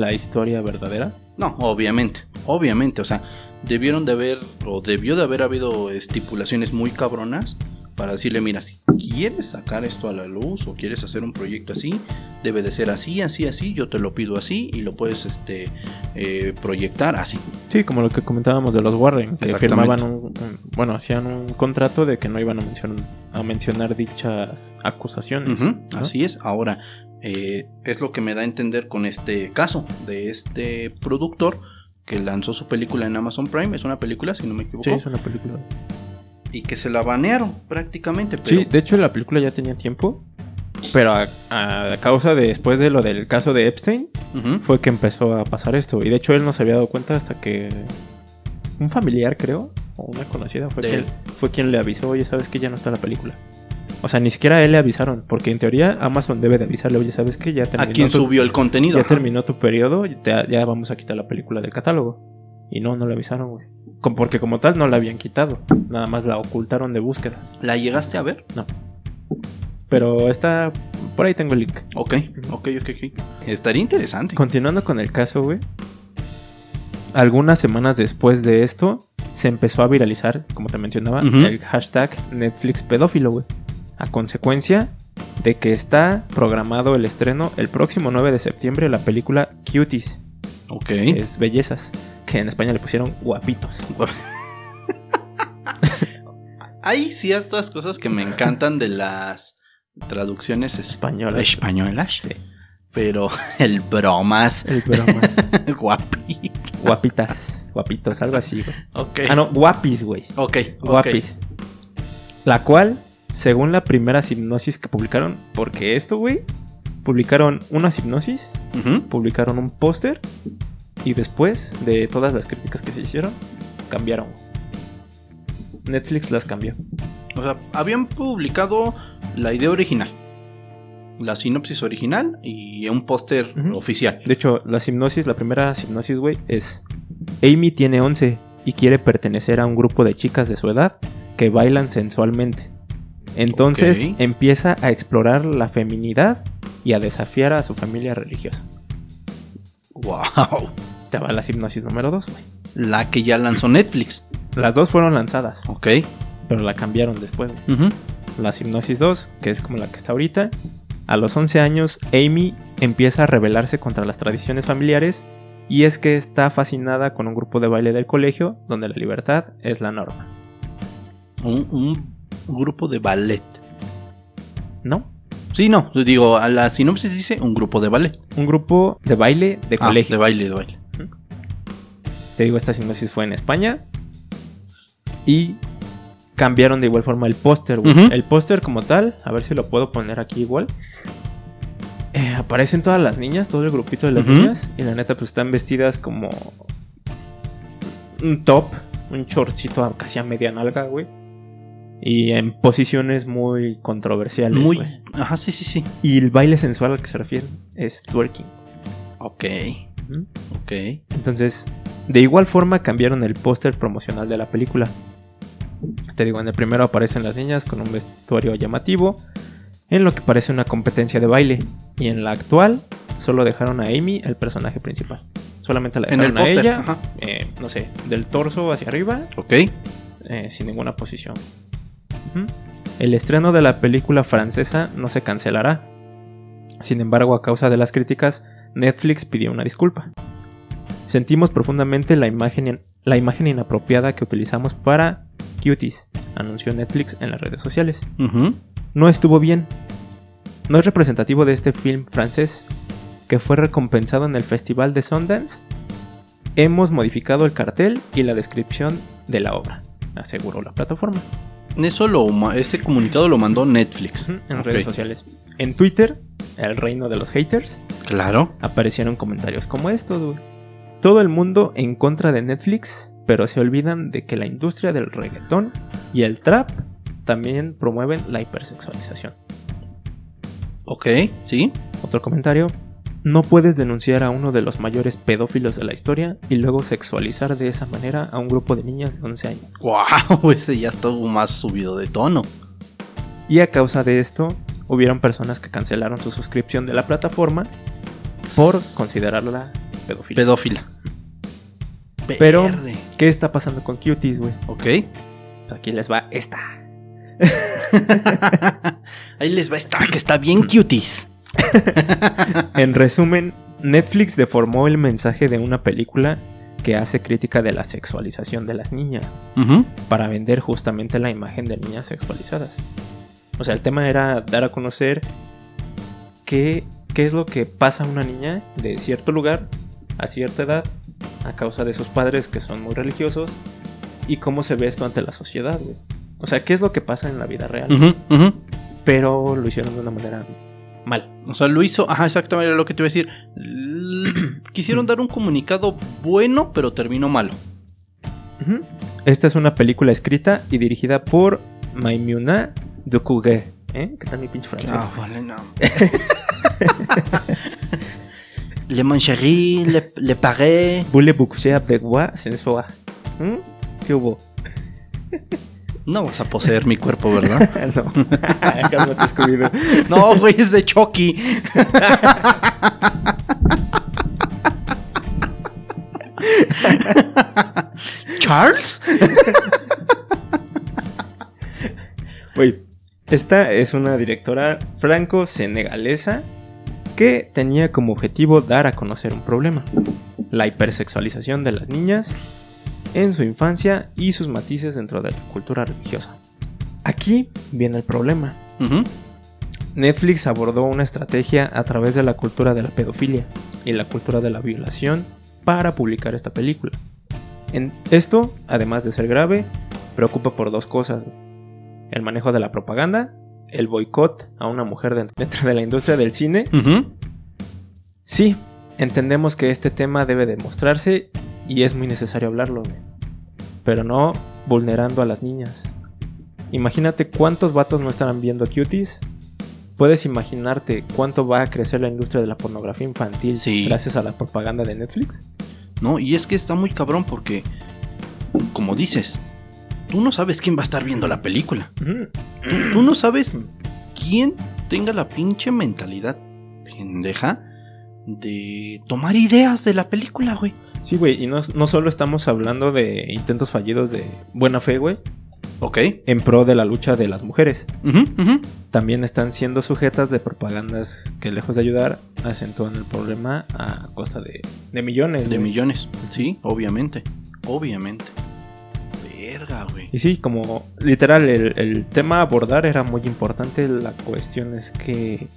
Speaker 1: la historia verdadera?
Speaker 2: No, obviamente, obviamente, o sea, debieron de haber, o debió de haber habido estipulaciones muy cabronas para decirle, mira, si quieres sacar esto a la luz o quieres hacer un proyecto así, debe de ser así, así, así, yo te lo pido así y lo puedes este, eh, proyectar así.
Speaker 1: Sí, como lo que comentábamos de los Warren, que firmaban un, bueno, hacían un contrato de que no iban a mencionar, a mencionar dichas acusaciones.
Speaker 2: Así es, ahora, eh, es lo que me da a entender con este caso de este productor que lanzó su película en Amazon Prime, es una película, si no me equivoco,
Speaker 1: Sí, es una película.
Speaker 2: Y que se la banearon prácticamente, pero...
Speaker 1: Sí, de hecho la película ya tenía tiempo, pero a, a causa de después de lo del caso de Epstein fue que empezó a pasar esto. Y de hecho él no se había dado cuenta hasta que un familiar, creo, o una conocida fue, quien, fue quien le avisó, oye, sabes que ya no está la película. O sea, ni siquiera a él le avisaron, porque en teoría Amazon debe de avisarle, oye, sabes que ya
Speaker 2: a
Speaker 1: terminó,
Speaker 2: quien
Speaker 1: tu,
Speaker 2: subió el contenido.
Speaker 1: ya
Speaker 2: ajá.
Speaker 1: terminó tu periodo, ya, ya vamos a quitar la película del catálogo. Y no, no le avisaron, güey. Porque como tal no la habían quitado, nada más la ocultaron de búsqueda.
Speaker 2: ¿La llegaste a ver?
Speaker 1: Pero está Por ahí tengo el link.
Speaker 2: Ok, ok, ok, ok. Estaría interesante.
Speaker 1: Continuando con el caso, güey. Algunas semanas después de esto, se empezó a viralizar, como te mencionaba, el hashtag Netflix pedófilo, güey. A consecuencia de que está programado el estreno el próximo 9 de septiembre de la película Cuties,
Speaker 2: Ok.
Speaker 1: es Bellezas, que en España le pusieron guapitos.
Speaker 2: Hay ciertas cosas que me encantan de las traducciones es-
Speaker 1: Españolas.
Speaker 2: españolas.
Speaker 1: Sí.
Speaker 2: Pero el bromas,
Speaker 1: El bromas.
Speaker 2: guapito.
Speaker 1: Guapitas, guapitos, algo así, güey.
Speaker 2: Ok.
Speaker 1: Ah, no, guapis, güey.
Speaker 2: Ok, ok.
Speaker 1: Guapis. La cual, según la primera hipnosis que publicaron, porque esto, güey, publicaron una hipnosis, publicaron un póster y después de todas las críticas que se hicieron, cambiaron. Netflix las cambió.
Speaker 2: O sea, habían publicado la idea original, la sinopsis original y un póster oficial.
Speaker 1: De hecho, la hipnosis, la primera hipnosis, güey, es Amy tiene 11 y quiere pertenecer a un grupo de chicas de su edad que bailan sensualmente. Entonces
Speaker 2: Ok.
Speaker 1: empieza a explorar la feminidad y a desafiar a su familia religiosa.
Speaker 2: Wow.
Speaker 1: Te va la hipnosis número 2, güey.
Speaker 2: La que ya lanzó Netflix.
Speaker 1: Las dos fueron lanzadas,
Speaker 2: Ok.
Speaker 1: pero la cambiaron después. güey.
Speaker 2: Ujú.
Speaker 1: La hipnosis 2, que es como la que está ahorita. A los 11 años, Amy empieza a rebelarse contra las tradiciones familiares y es que está fascinada con un grupo de baile del colegio donde la libertad es la norma.
Speaker 2: Un, un grupo de ballet.
Speaker 1: ¿No?
Speaker 2: Sí, no, digo, a la sinopsis dice un grupo de ballet.
Speaker 1: Un grupo de baile de
Speaker 2: Ah,
Speaker 1: colegio.
Speaker 2: de baile, de baile.
Speaker 1: Te digo, esta hipnosis fue en España. Y cambiaron de igual forma el póster, güey.
Speaker 2: Ujú.
Speaker 1: El póster como tal, a ver si lo puedo poner aquí igual. Eh, aparecen todas las niñas, todo el grupito de las niñas. Y la neta, pues están vestidas como un top, un shortcito casi a media nalga, güey. Y en posiciones muy controversiales,
Speaker 2: Muy. Ajá, sí, sí, sí.
Speaker 1: Y el baile sensual al que se refieren es twerking.
Speaker 2: Ok,
Speaker 1: ¿Mm?
Speaker 2: ok.
Speaker 1: Entonces, de igual forma cambiaron el póster promocional de la película. Te digo, en el primero aparecen las niñas con un vestuario llamativo, en lo que parece una competencia de baile. Y en la actual, solo dejaron a Amy el personaje principal. Solamente la
Speaker 2: En el
Speaker 1: dejaron a ella, eh, no sé, del torso hacia arriba,
Speaker 2: Ok.
Speaker 1: eh, sin ninguna posición. El estreno de la película francesa no se cancelará. Sin embargo, a causa de las críticas, Netflix pidió una disculpa. Sentimos profundamente la imagen, la imagen inapropiada que utilizamos para Cuties, anunció Netflix en las redes sociales. No estuvo bien. No es representativo de este film francés, que fue recompensado en el Festival de Sundance. Hemos modificado el cartel y la descripción de la obra, aseguró la plataforma.
Speaker 2: Eso lo, ese comunicado lo mandó Netflix.
Speaker 1: En redes sociales. En Twitter, el reino de los haters,
Speaker 2: Claro.
Speaker 1: aparecieron comentarios como estos, güey. Todo el mundo en contra de Netflix, pero se olvidan de que la industria del reggaetón y el trap también promueven la hipersexualización.
Speaker 2: Ok, sí.
Speaker 1: Otro comentario. No puedes denunciar a uno de los mayores pedófilos de la historia y luego sexualizar de esa manera a un grupo de niñas de 11 años.
Speaker 2: Wow, ese ya estuvo más subido de tono.
Speaker 1: Y a causa de esto, hubieron personas que cancelaron su suscripción de la plataforma por considerarla pedófila.
Speaker 2: Pedófila.
Speaker 1: Pero-
Speaker 2: Verde.
Speaker 1: ¿Qué está pasando con Cuties, güey?
Speaker 2: Ok.
Speaker 1: Aquí les va esta.
Speaker 2: Ahí les va esta que está bien cuties.
Speaker 1: En resumen, Netflix deformó el mensaje de una película que hace crítica de la sexualización de las niñas para vender justamente la imagen de niñas sexualizadas. O sea, el tema era dar a conocer qué, qué es lo que pasa a una niña de cierto lugar a cierta edad a causa de sus padres que son muy religiosos y cómo se ve esto ante la sociedad, güey. O sea, qué es lo que pasa en la vida real, pero lo hicieron de una manera mal.
Speaker 2: O sea, lo hizo. Ajá, exactamente lo que te iba a decir. Quisieron dar un comunicado bueno, pero terminó malo.
Speaker 1: Esta es una película escrita y dirigida por Maimouna Ducouré. ¿Eh? ¿Qué tal mi pinche francés?
Speaker 2: Ah, vale, no. le mancherie, le, le paré.
Speaker 1: ¿Mm? ¿Qué hubo?
Speaker 2: No vas a poseer mi cuerpo, ¿verdad?
Speaker 1: no. Cálmate.
Speaker 2: No, güey, es de Chucky. ¿Charles?
Speaker 1: Güey, esta es una directora franco-senegalesa que tenía como objetivo dar a conocer un problema, la hipersexualización de las niñas en su infancia y sus matices dentro de la cultura religiosa. Aquí viene el problema. Netflix abordó una estrategia a través de la cultura de la pedofilia y la cultura de la violación para publicar esta película. En esto, además de ser grave, preocupa por dos cosas. El manejo de la propaganda, el boicot a una mujer dent- dentro de la industria del cine. Sí, entendemos que este tema debe demostrarse y es muy necesario hablarlo, güey. pero no vulnerando a las niñas. Imagínate cuántos vatos no estarán viendo cuties. ¿Puedes imaginarte cuánto va a crecer la industria de la pornografía infantil
Speaker 2: Sí.
Speaker 1: gracias a la propaganda de Netflix?
Speaker 2: No, y es que está muy cabrón porque, como dices, tú no sabes quién va a estar viendo la película. Tú no sabes quién tenga la pinche mentalidad pendeja de tomar ideas de la película, güey.
Speaker 1: Sí, güey, y no, no solo estamos hablando de intentos fallidos de buena fe, güey,
Speaker 2: Ok.
Speaker 1: en pro de la lucha de las mujeres. También están siendo sujetas de propagandas que lejos de ayudar acentúan el problema a costa de, de millones.
Speaker 2: De millones. Sí, obviamente. Obviamente. Verga, güey.
Speaker 1: Y sí, como literal, el, el tema a abordar era muy importante. La cuestión es que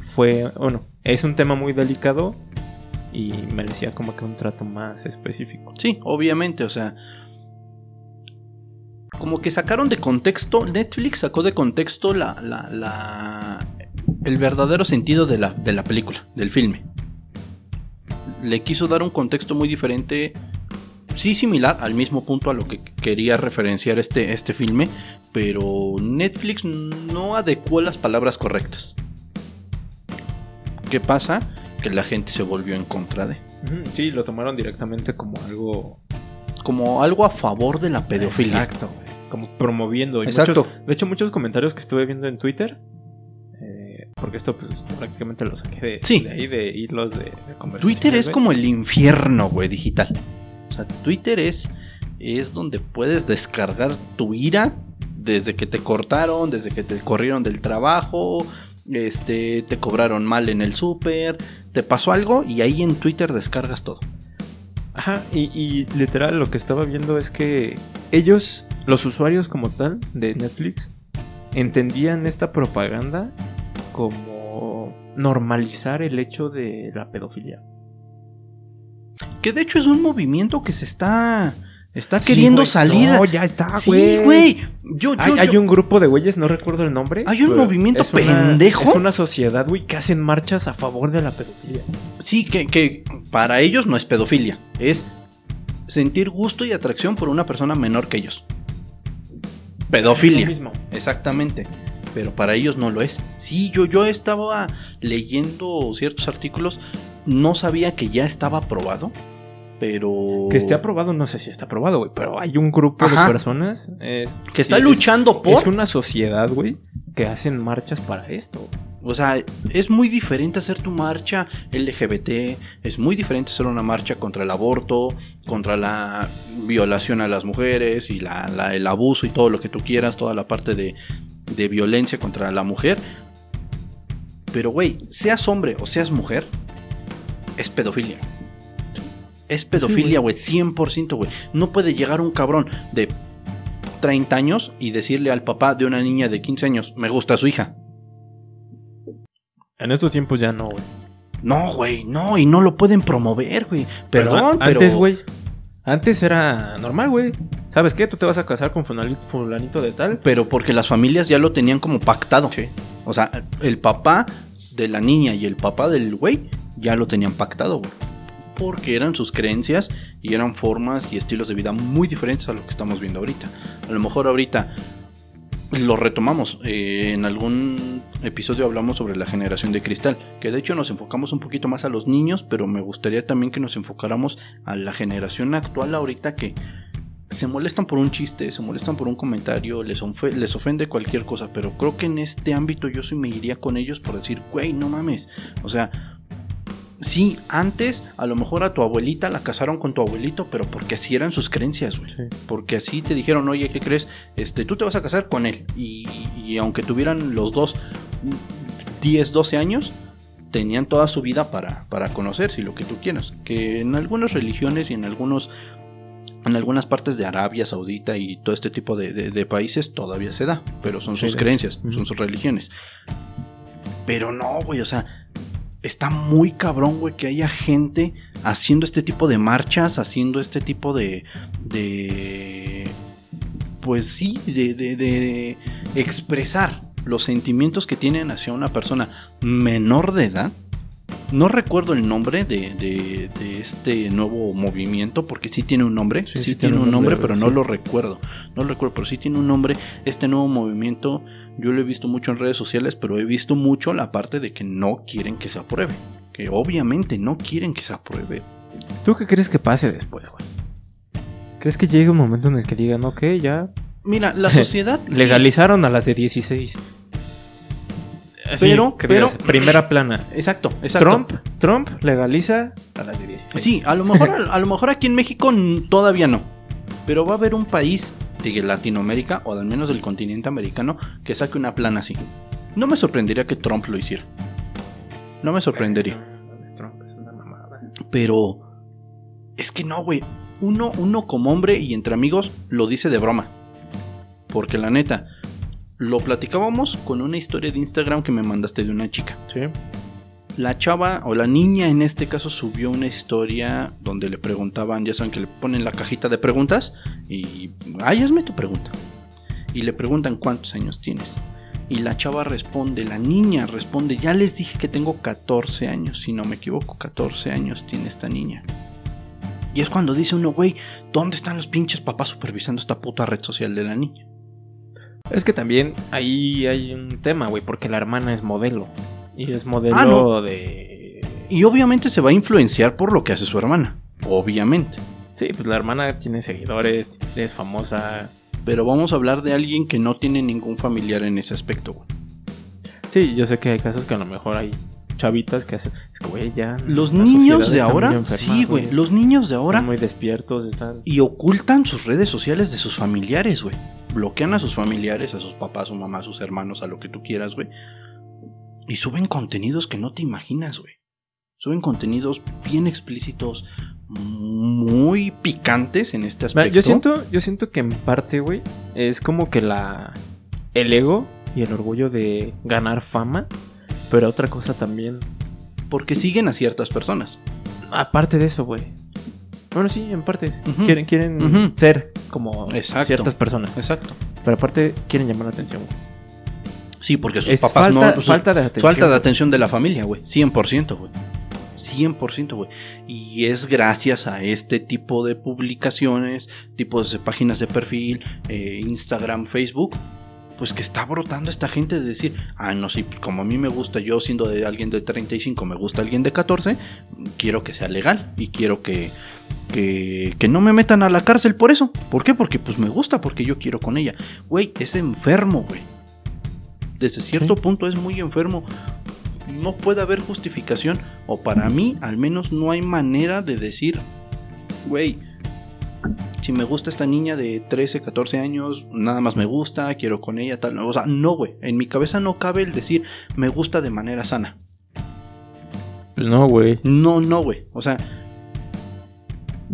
Speaker 1: fue, bueno, es un tema muy delicado y merecía como que un trato más específico.
Speaker 2: Sí, obviamente, o sea. Como que sacaron de contexto. Netflix sacó de contexto la. la, la- el verdadero sentido de la, de la película, del filme. Le quiso dar un contexto muy diferente. Sí, similar al mismo punto a lo que quería referenciar este, este filme. Pero Netflix no adecuó las palabras correctas. ¿Qué pasa? Que la gente se volvió en contra de.
Speaker 1: Sí, lo tomaron directamente como algo...
Speaker 2: Como algo a favor de la pedofilia.
Speaker 1: Exacto, güey, Como promoviendo. Y
Speaker 2: Exacto.
Speaker 1: muchos- de hecho, muchos comentarios que estuve viendo en Twitter, eh, porque esto pues prácticamente lo saqué de,
Speaker 2: Sí.
Speaker 1: de ahí, de hilos de, de
Speaker 2: Twitter es como el infierno, güey, digital. O sea, Twitter es, es donde puedes descargar tu ira desde que te cortaron, desde que te corrieron del trabajo, este, te cobraron mal en el súper, te pasó algo y ahí en Twitter descargas todo.
Speaker 1: Ajá, y, y literal lo que estaba viendo es que ellos, los usuarios como tal de Netflix, entendían esta propaganda como normalizar el hecho de la pedofilia.
Speaker 2: Que de hecho es un movimiento que se está, está
Speaker 1: Sí,
Speaker 2: queriendo
Speaker 1: güey.
Speaker 2: salir.
Speaker 1: No, ya está,
Speaker 2: sí,
Speaker 1: güey.
Speaker 2: Yo, yo,
Speaker 1: Hay, un grupo de güeyes, no recuerdo el nombre.
Speaker 2: Hay un movimiento
Speaker 1: es una-
Speaker 2: pendejo.
Speaker 1: es una sociedad, güey, que hacen marchas a favor de la pedofilia.
Speaker 2: Sí, que, que para ellos no es pedofilia, es sentir gusto y atracción por una persona menor que ellos. Pedofilia.
Speaker 1: mismo.
Speaker 2: Exactamente. Pero para ellos no lo es. Sí, yo, yo estaba leyendo ciertos artículos, no sabía que ya estaba aprobado, pero...
Speaker 1: Que esté aprobado, no sé si está aprobado, güey, pero hay un grupo
Speaker 2: Ajá.
Speaker 1: de personas es-
Speaker 2: Que está
Speaker 1: sí, es-
Speaker 2: luchando por...
Speaker 1: Es una sociedad, güey, que hacen marchas para esto.
Speaker 2: O sea, es muy diferente hacer tu marcha LGBT, es muy diferente hacer una marcha contra el aborto, contra la violación a las mujeres y la- la- el abuso y todo lo que tú quieras, toda la parte de, de violencia contra la mujer. Pero, güey, seas hombre o seas mujer, es pedofilia. Es pedofilia, güey, 100%, güey. No puede llegar un cabrón de 30 años y decirle al papá de una niña de 15 años, me gusta su hija.
Speaker 1: En estos tiempos ya no, güey.
Speaker 2: No, güey, no, y no lo pueden promover, güey. Perdón, pero.
Speaker 1: Antes, güey. Antes era normal, güey. ¿Sabes qué? Tú te vas a casar con fulanito, fulanito de tal.
Speaker 2: Pero porque las familias ya lo tenían como pactado.
Speaker 1: Sí.
Speaker 2: O sea, el papá de la niña y el papá del güey ya lo tenían pactado, güey. Porque eran sus creencias y eran formas y estilos de vida muy diferentes a lo que estamos viendo ahorita. A lo mejor ahorita lo retomamos. eh, en algún episodio hablamos sobre la generación de cristal. Que de hecho nos enfocamos un poquito más a los niños, pero me gustaría también que nos enfocáramos a la generación actual ahorita que se molestan por un chiste, se molestan por un comentario, les, les ofende cualquier cosa, pero creo que en este ámbito yo sí me iría con ellos por decir, güey, no mames. O sea, sí, antes a lo mejor a tu abuelita la casaron con tu abuelito, pero porque así eran sus creencias, güey.
Speaker 1: Sí.
Speaker 2: Porque así te dijeron, oye, ¿qué crees? Este, tú te vas a casar con él. Y, y aunque tuvieran los dos 10, 12 años, tenían toda su vida para, para conocerse y lo que tú quieras. Que en algunas religiones y en algunos. En algunas partes de Arabia Saudita y todo este tipo de, de- de países todavía se da, pero son sus creencias, son sus religiones. Pero no, güey, o sea, está muy cabrón, güey, que haya gente haciendo este tipo de marchas, haciendo este tipo de. de. Pues sí, de, de, de expresar los sentimientos que tienen hacia una persona menor de edad. No recuerdo el nombre de, de- de este nuevo movimiento, porque sí tiene un nombre. Sí,
Speaker 1: Sí, sí
Speaker 2: tiene un nombre, pero no lo recuerdo. No lo recuerdo, pero sí tiene un nombre. Este nuevo movimiento, yo lo he visto mucho en redes sociales, pero he visto mucho la parte de que no quieren que se apruebe. Que obviamente no quieren que se apruebe.
Speaker 1: ¿Tú qué crees que pase después, güey? ¿Crees que llegue un momento en el que digan, ok, ya
Speaker 2: Mira, la sociedad.
Speaker 1: legalizaron a las de 16? Así,
Speaker 2: Pero-
Speaker 1: que
Speaker 2: pero-
Speaker 1: digas, primera plana.
Speaker 2: exacto, exacto.
Speaker 1: Trump, Trump legaliza a las de 16.
Speaker 2: Sí, a lo mejor, a lo mejor aquí en México todavía no. Pero va a haber un país de Latinoamérica, o al menos del continente americano, que saque una plana así. No me sorprendería que Trump lo hiciera. No me sorprendería.
Speaker 1: No, no, es Trump, es una mamada.
Speaker 2: Pero es que no, güey. Uno, uno como hombre y entre amigos lo dice de broma. Porque la neta, lo platicábamos con una historia de Instagram que me mandaste de una chica.
Speaker 1: Sí.
Speaker 2: La chava o la niña en este caso subió una historia donde le preguntaban, ya saben que le ponen la cajita de preguntas y, ay, hazme tu pregunta. Y le preguntan cuántos años tienes. Y la chava responde, la niña responde, ya les dije que tengo 14 años, si no me equivoco, 14 años tiene esta niña. Y es cuando dice uno, güey, ¿dónde están los pinches papás supervisando esta puta red social de la niña?
Speaker 1: Es que también ahí hay un tema, güey, porque la hermana es modelo. Y es modelo
Speaker 2: Ah, no.
Speaker 1: de...
Speaker 2: Y obviamente se va a influenciar por lo que hace su hermana, obviamente.
Speaker 1: Sí, pues la hermana tiene seguidores, es famosa.
Speaker 2: Pero vamos a hablar de alguien que no tiene ningún familiar en ese aspecto, güey.
Speaker 1: Sí, yo sé que hay casos que a lo mejor hay chavitas que hacen... Es que, güey, ya...
Speaker 2: Los niños de ahora,
Speaker 1: enferma,
Speaker 2: sí, güey, los niños de ahora
Speaker 1: Están muy despiertos, están...
Speaker 2: y ocultan sus redes sociales de sus familiares, güey. Bloquean a sus familiares, a sus papás, a su mamá, a sus hermanos, a lo que tú quieras, güey. Y suben contenidos que no te imaginas, güey. Suben contenidos bien explícitos, muy picantes en este aspecto.
Speaker 1: Yo siento, yo siento que en parte, güey, es como que la el ego y el orgullo de ganar fama, pero otra cosa también,
Speaker 2: Porque siguen a ciertas personas.
Speaker 1: aparte de eso, güey. Bueno, sí, en parte. Quieren, quieren ser como
Speaker 2: Exacto.
Speaker 1: ciertas personas.
Speaker 2: Exacto.
Speaker 1: Pero aparte quieren llamar la atención. güey.
Speaker 2: Sí, porque sus
Speaker 1: Es
Speaker 2: papás
Speaker 1: falta,
Speaker 2: no. sus-
Speaker 1: falta de atención.
Speaker 2: Falta de atención de la familia, güey. 100%, güey. 100%, güey. Y es gracias a este tipo de publicaciones, tipos de páginas de perfil, eh, Instagram, Facebook, pues que está brotando esta gente de decir, ah, no, sí, pues como a mí me gusta, yo siendo de alguien de 35, me gusta alguien de 14, quiero que sea legal y quiero que, que, que no me metan a la cárcel por eso. ¿Por qué? Porque pues me gusta, porque yo quiero con ella. Güey, es enfermo, güey. Desde cierto
Speaker 1: Sí.
Speaker 2: punto es muy enfermo. No puede haber justificación, o para mí al menos no hay manera de decir, güey, si me gusta esta niña de 13, 14 años, nada más me gusta, quiero con ella, tal. O sea, no, güey. En mi cabeza no cabe el decir me gusta de manera sana.
Speaker 1: No, güey.
Speaker 2: No, no, güey. O sea,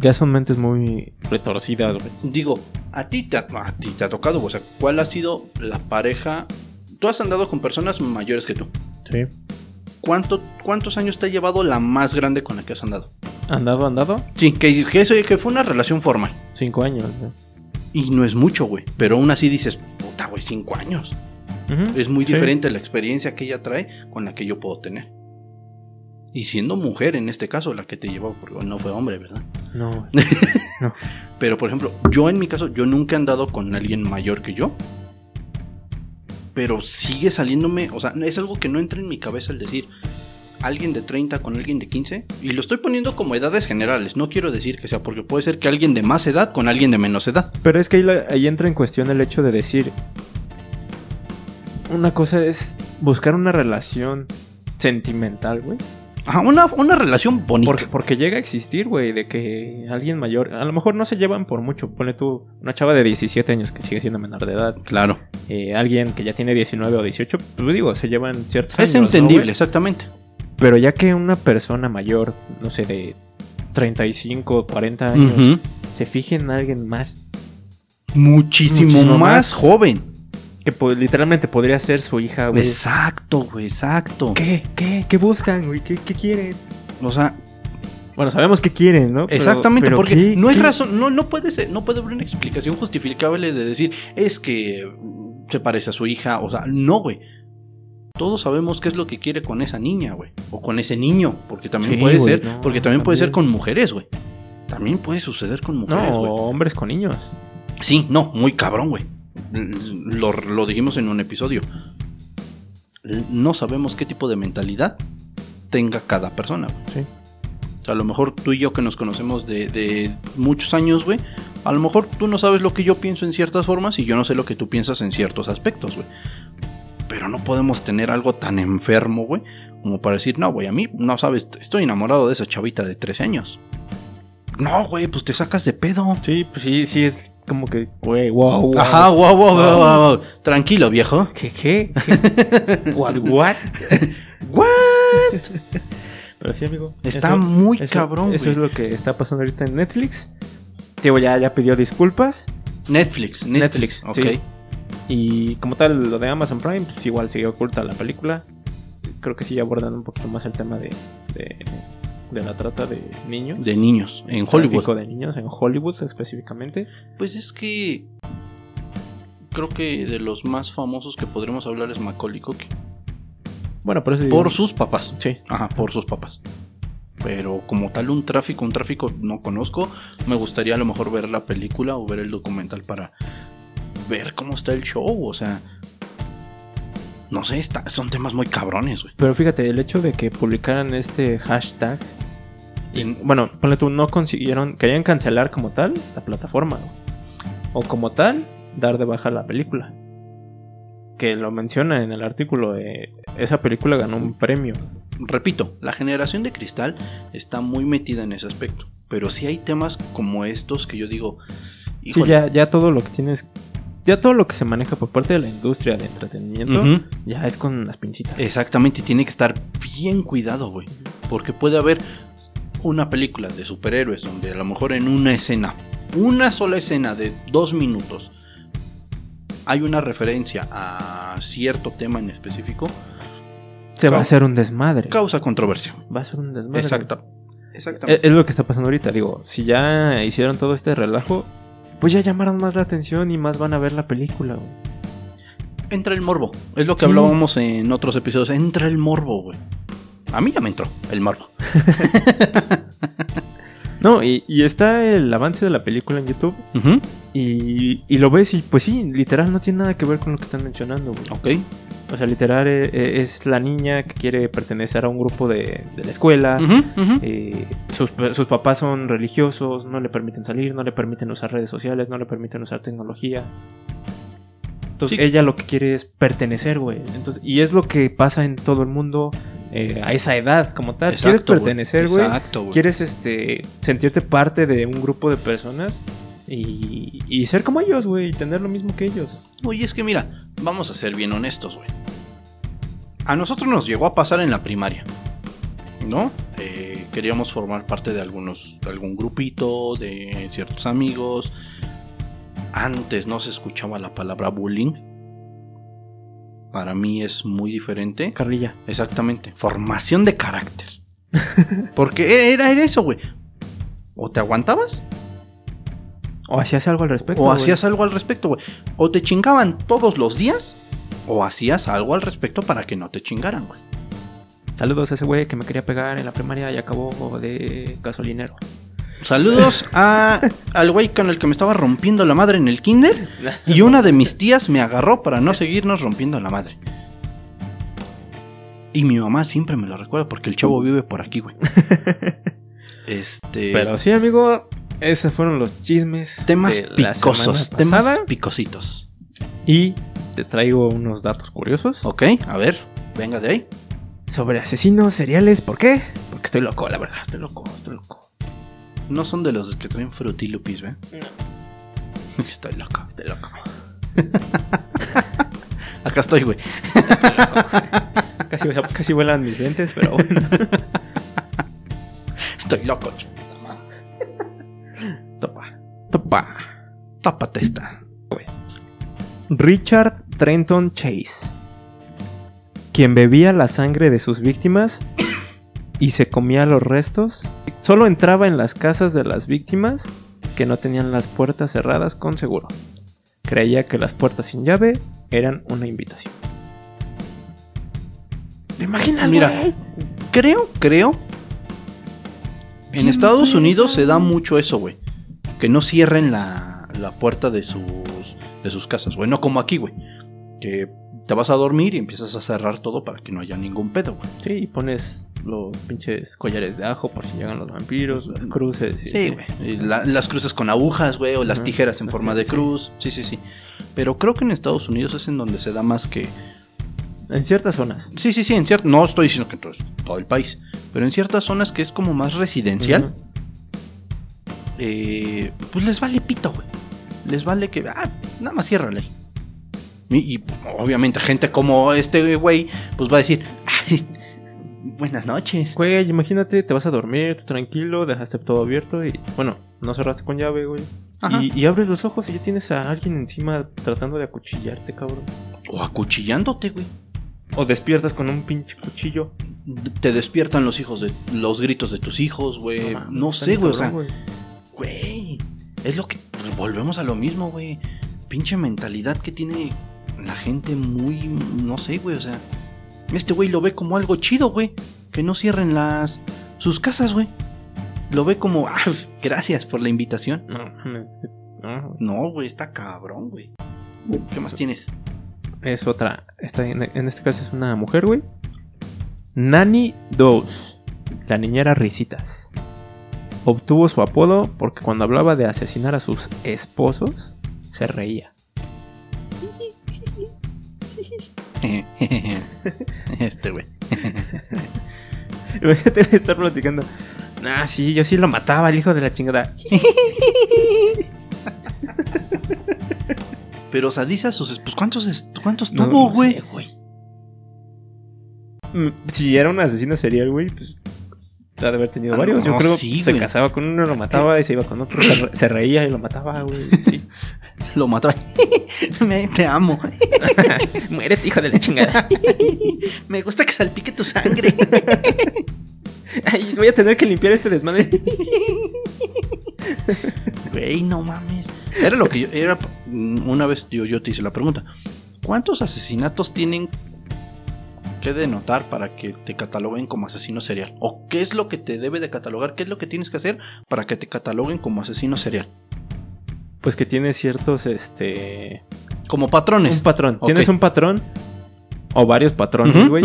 Speaker 1: Ya son mentes muy retorcidas, güey.
Speaker 2: digo, a ti, te ha, a ti te ha tocado, o sea, ¿cuál ha sido la pareja? Tú has andado con personas mayores que tú.
Speaker 1: Sí.
Speaker 2: ¿Cuánto, ¿Cuántos años te ha llevado la más grande con la que has andado?
Speaker 1: ¿Andado, andado?
Speaker 2: Sí, que, que, eso- que fue una relación formal.
Speaker 1: Cinco años. güey.
Speaker 2: Y no es mucho, güey. Pero aún así dices, puta, güey, cinco años. Es muy
Speaker 1: Sí.
Speaker 2: diferente la experiencia que ella trae con la que yo puedo tener. Y siendo mujer en este caso la que te llevó, porque no fue hombre, ¿verdad?
Speaker 1: No, güey.
Speaker 2: Pero por ejemplo, yo en mi caso, yo nunca he andado con alguien mayor que yo. Pero sigue saliéndome, o sea, es algo que no entra en mi cabeza el decir, alguien de 30 con alguien de 15. Y lo estoy poniendo como edades generales. No quiero decir que sea porque puede ser que alguien de más edad con alguien de menos edad.
Speaker 1: Pero es que ahí, la- ahí entra en cuestión el hecho de decir. Una cosa es buscar una relación sentimental, güey.
Speaker 2: Ajá, una, una relación bonita.
Speaker 1: Porque, porque llega a existir, güey, de que alguien mayor. A lo mejor no se llevan por mucho. Ponle tú una chava de 17 años que sigue siendo menor de edad.
Speaker 2: Claro.
Speaker 1: eh, alguien que ya tiene 19 o 18. Pues digo, se llevan ciertos
Speaker 2: Es
Speaker 1: años, ¿no,
Speaker 2: entendible, exactamente.
Speaker 1: Pero ya que una persona mayor, no sé, de 35, 40 años,
Speaker 2: Ujú.
Speaker 1: se fije en alguien más
Speaker 2: Muchísimo,
Speaker 1: Muchísimo
Speaker 2: más,
Speaker 1: más.
Speaker 2: joven.
Speaker 1: Que literalmente podría ser su hija, güey.
Speaker 2: Exacto, güey, exacto.
Speaker 1: ¿Qué? ¿Qué? ¿Qué buscan, güey? ¿Qué, qué quieren?
Speaker 2: O sea,
Speaker 1: Bueno, sabemos qué quieren, ¿no? Pero-
Speaker 2: exactamente,
Speaker 1: pero
Speaker 2: porque
Speaker 1: ¿qué?
Speaker 2: no hay
Speaker 1: ¿Qué?
Speaker 2: razón, no, no puede ser, no puede haber una explicación justificable de decir, es que se parece a su hija, o sea, no, güey. Todos sabemos qué es lo que quiere con esa niña, güey. O con ese niño, porque también
Speaker 1: Sí,
Speaker 2: puede ser,
Speaker 1: no,
Speaker 2: porque también puede ser con mujeres, güey. También puede suceder con mujeres,
Speaker 1: No,
Speaker 2: güey.
Speaker 1: hombres con niños.
Speaker 2: Sí, no, muy cabrón, güey. Lo, lo dijimos en un episodio. No sabemos qué tipo de mentalidad tenga cada persona, güey.
Speaker 1: Sí.
Speaker 2: O sea, a lo mejor tú y yo que nos conocemos de, de muchos años, güey. A lo mejor tú no sabes lo que yo pienso en ciertas formas y yo no sé lo que tú piensas en ciertos aspectos, güey. Pero no podemos tener algo tan enfermo, güey, como para decir, no, güey, a mí, no sabes, estoy enamorado de esa chavita de 13 años. No, güey, pues te sacas de pedo.
Speaker 1: Sí, pues sí, sí, es como que, güey, wow, wow.
Speaker 2: Ajá, wow, wow, wow, wow, wow. Tranquilo, viejo.
Speaker 1: ¿Qué? ¿Qué? ¿Qué? ¿What? ¿What?
Speaker 2: ¿What?
Speaker 1: Pero sí, amigo.
Speaker 2: Está muy
Speaker 1: eso-
Speaker 2: cabrón,
Speaker 1: Eso
Speaker 2: güey.
Speaker 1: es lo que está pasando ahorita en Netflix. Digo, ya, ya pidió disculpas.
Speaker 2: Netflix, Netflix,
Speaker 1: Netflix,
Speaker 2: ok.
Speaker 1: sí. Y como tal, lo de Amazon Prime, pues igual sigue oculta la película. Creo que sí abordan un poquito más el tema de, de, de la trata de niños.
Speaker 2: De niños, en
Speaker 1: Tráfico
Speaker 2: Hollywood.
Speaker 1: de niños, en Hollywood específicamente.
Speaker 2: Pues es que. Creo que de los más famosos que podremos hablar es Macaulay Culkin.
Speaker 1: Bueno, por eso digo-
Speaker 2: Por sus papás.
Speaker 1: Sí.
Speaker 2: Ajá, por sus papás. Pero como tal un tráfico, un tráfico no conozco. Me gustaría a lo mejor ver la película o ver el documental para ver cómo está el show. O sea, no sé, está- son temas muy cabrones, güey.
Speaker 1: Pero fíjate, el hecho de que publicaran este hashtag. Y, bueno, ponle tú, no consiguieron. Querían cancelar como tal la plataforma. güey. O como tal, dar de baja la película. Que lo menciona en el artículo. eh, esa película ganó un premio.
Speaker 2: Repito, la generación de cristal está muy metida en ese aspecto. Pero sí hay temas como estos que yo digo.
Speaker 1: Sí, ya, ya todo lo que tienes. Ya todo lo que se maneja por parte de la industria de entretenimiento. Ya es con las pincitas.
Speaker 2: Exactamente, y tiene que estar bien cuidado, güey. Porque puede haber una película de superhéroes donde a lo mejor en una escena, una sola escena de dos minutos, hay una referencia a cierto tema en específico,
Speaker 1: se va a hacer un desmadre.
Speaker 2: causa controversia.
Speaker 1: Va a ser un desmadre.
Speaker 2: Exacto. Exactamente.
Speaker 1: es lo que está pasando ahorita, digo, si ya hicieron todo este relajo, pues ya llamaron más la atención y más van a ver la película. güey.
Speaker 2: Entra el morbo. Es lo que
Speaker 1: Sí.
Speaker 2: hablábamos en otros episodios. Entra el morbo, güey. A mí ya me entró el morbo.
Speaker 1: No, y, y está el avance de la película en YouTube y, y lo ves y pues sí, literal no tiene nada que ver con lo que están mencionando. güey.
Speaker 2: Ok.
Speaker 1: O sea, literal eh, eh, es la niña que quiere pertenecer a un grupo de, de la escuela. Eh, sus, sus papás son religiosos, no le permiten salir, no le permiten usar redes sociales, no le permiten usar tecnología. Entonces
Speaker 2: Sí.
Speaker 1: ella lo que quiere es pertenecer, güey. Entonces, y es lo que pasa en todo el mundo eh, a esa edad, como tal. quieres
Speaker 2: Exacto, güey.
Speaker 1: pertenecer, güey.
Speaker 2: Exacto, güey.
Speaker 1: Quieres este sentirte parte de un grupo de personas y, y ser como ellos, güey, y tener lo mismo que ellos.
Speaker 2: Oye, es que mira, vamos a ser bien honestos, güey. A nosotros nos llegó a pasar en la primaria, ¿no? Eh, queríamos formar parte de algunos, de algún grupito, de ciertos amigos. Antes no se escuchaba la palabra bullying. Para mí es muy diferente.
Speaker 1: Carlilla.
Speaker 2: Exactamente. Formación de carácter. Porque era, era eso, güey. O te aguantabas
Speaker 1: O hacías algo al respecto.
Speaker 2: o hacías algo al respecto, güey. O te chingaban todos los días, o hacías algo al respecto para que no te chingaran, güey.
Speaker 1: Saludos a ese güey que me quería pegar en la primaria y acabó de gasolinero.
Speaker 2: Saludos a, al güey con el que me estaba rompiendo la madre en el kinder. Y una de mis tías me agarró para no seguirnos rompiendo la madre. Y mi mamá siempre me lo recuerda porque el chavo vive por aquí, güey. este.
Speaker 1: Pero sí, amigo, esos fueron los chismes.
Speaker 2: temas picosos. Temas picositos.
Speaker 1: Y te traigo unos datos curiosos
Speaker 2: Ok, a ver, venga de ahí.
Speaker 1: sobre asesinos seriales. ¿Por qué? Porque estoy loco, la verdad. Estoy loco, estoy loco.
Speaker 2: No son de los que traen frutilupis, ¿ve?
Speaker 1: Estoy loco, estoy loco.
Speaker 2: Acá estoy, güey.
Speaker 1: Casi, casi vuelan mis lentes, pero bueno.
Speaker 2: Estoy loco,
Speaker 1: Topa. Topa.
Speaker 2: Tápate esta.
Speaker 1: Richard Trenton Chase, quien bebía la sangre de sus víctimas y se comía los restos, solo entraba en las casas de las víctimas que no tenían las puertas cerradas con seguro. Creía que las puertas sin llave eran una invitación. ¿Te imaginas,
Speaker 2: Mira.
Speaker 1: güey?
Speaker 2: Creo, creo. En Estados. Unidos se da mucho eso, güey. Que no cierren la, la puerta de sus, de sus casas, güey. No como aquí, güey. Que te vas a dormir y empiezas a cerrar todo para que no haya ningún pedo, güey.
Speaker 1: Sí, y pones los pinches collares de ajo por si llegan los vampiros, las cruces. y-
Speaker 2: Sí, güey. La- las cruces con agujas, güey, o las tijeras en
Speaker 1: Las
Speaker 2: forma de
Speaker 1: sí.
Speaker 2: cruz. Sí, sí, sí. Pero creo que en Estados Unidos es en donde se da más que.
Speaker 1: En ciertas zonas.
Speaker 2: Sí, sí, sí, en cierto. No estoy diciendo que en todo, todo el país. Pero en ciertas zonas que es como más residencial. Eh, pues les vale pito, güey. Les vale que. Ah, nada más ciérrale. Y, y, obviamente gente como este güey, pues va a decir. "Ay, buenas noches.
Speaker 1: Güey, imagínate, te vas a dormir, tranquilo, dejaste todo abierto y, bueno, no cerraste con llave, güey. Y, y abres los ojos y ya tienes a alguien encima tratando de acuchillarte, cabrón.
Speaker 2: O acuchillándote, güey.
Speaker 1: O despiertas con un pinche cuchillo.
Speaker 2: Te despiertan los hijos de. los gritos de tus hijos, güey. No, sé, güey. O sea, güey. Es lo que. pues, volvemos a lo mismo, güey. Pinche mentalidad que tiene la gente muy. No sé, güey. O sea. Este güey lo ve como algo chido, güey. Que no cierren las. sus casas, güey. Lo ve como. "Ah, gracias por la invitación.
Speaker 1: No, güey.
Speaker 2: Está cabrón, güey. ¿Qué más tienes?
Speaker 1: Es otra. Esta, en, en este caso es una mujer, güey. Nanny Dose, la niñera Risitas. Obtuvo su apodo porque cuando hablaba de asesinar a sus esposos, se reía.
Speaker 2: Este, güey.
Speaker 1: Imagínate estar platicando. Ah, sí, yo sí lo mataba, el hijo de la chingada.
Speaker 2: Pero, o sea, dice a sus. Pues, ¿cuántos, es- cuántos
Speaker 1: No,
Speaker 2: tuvo,
Speaker 1: no
Speaker 2: güey?
Speaker 1: sé, Mm, Si era un asesino serial, güey, pues. Ha de haber tenido
Speaker 2: Ah,
Speaker 1: varios. Yo
Speaker 2: no,
Speaker 1: creo
Speaker 2: sí,
Speaker 1: que se
Speaker 2: güey.
Speaker 1: casaba con uno, lo mataba y se iba con otro. Se, re- se reía y lo mataba, güey. Sí.
Speaker 2: Lo mató. Me- Te amo.
Speaker 1: Muérete, hijo de la chingada.
Speaker 2: Me gusta que salpique tu sangre.
Speaker 1: Ay, voy a tener que limpiar este desmadre.
Speaker 2: Güey, no mames. Era lo que yo. Era, una vez yo, yo te hice la pregunta: ¿Cuántos asesinatos tienen que denotar para que te cataloguen como asesino serial? ¿O qué es lo que te debe de catalogar? ¿Qué es lo que tienes que hacer para que te cataloguen como asesino serial?
Speaker 1: Pues que tiene ciertos, este.
Speaker 2: Como patrones.
Speaker 1: Un patrón. Tienes un patrón. O varios patrones, güey.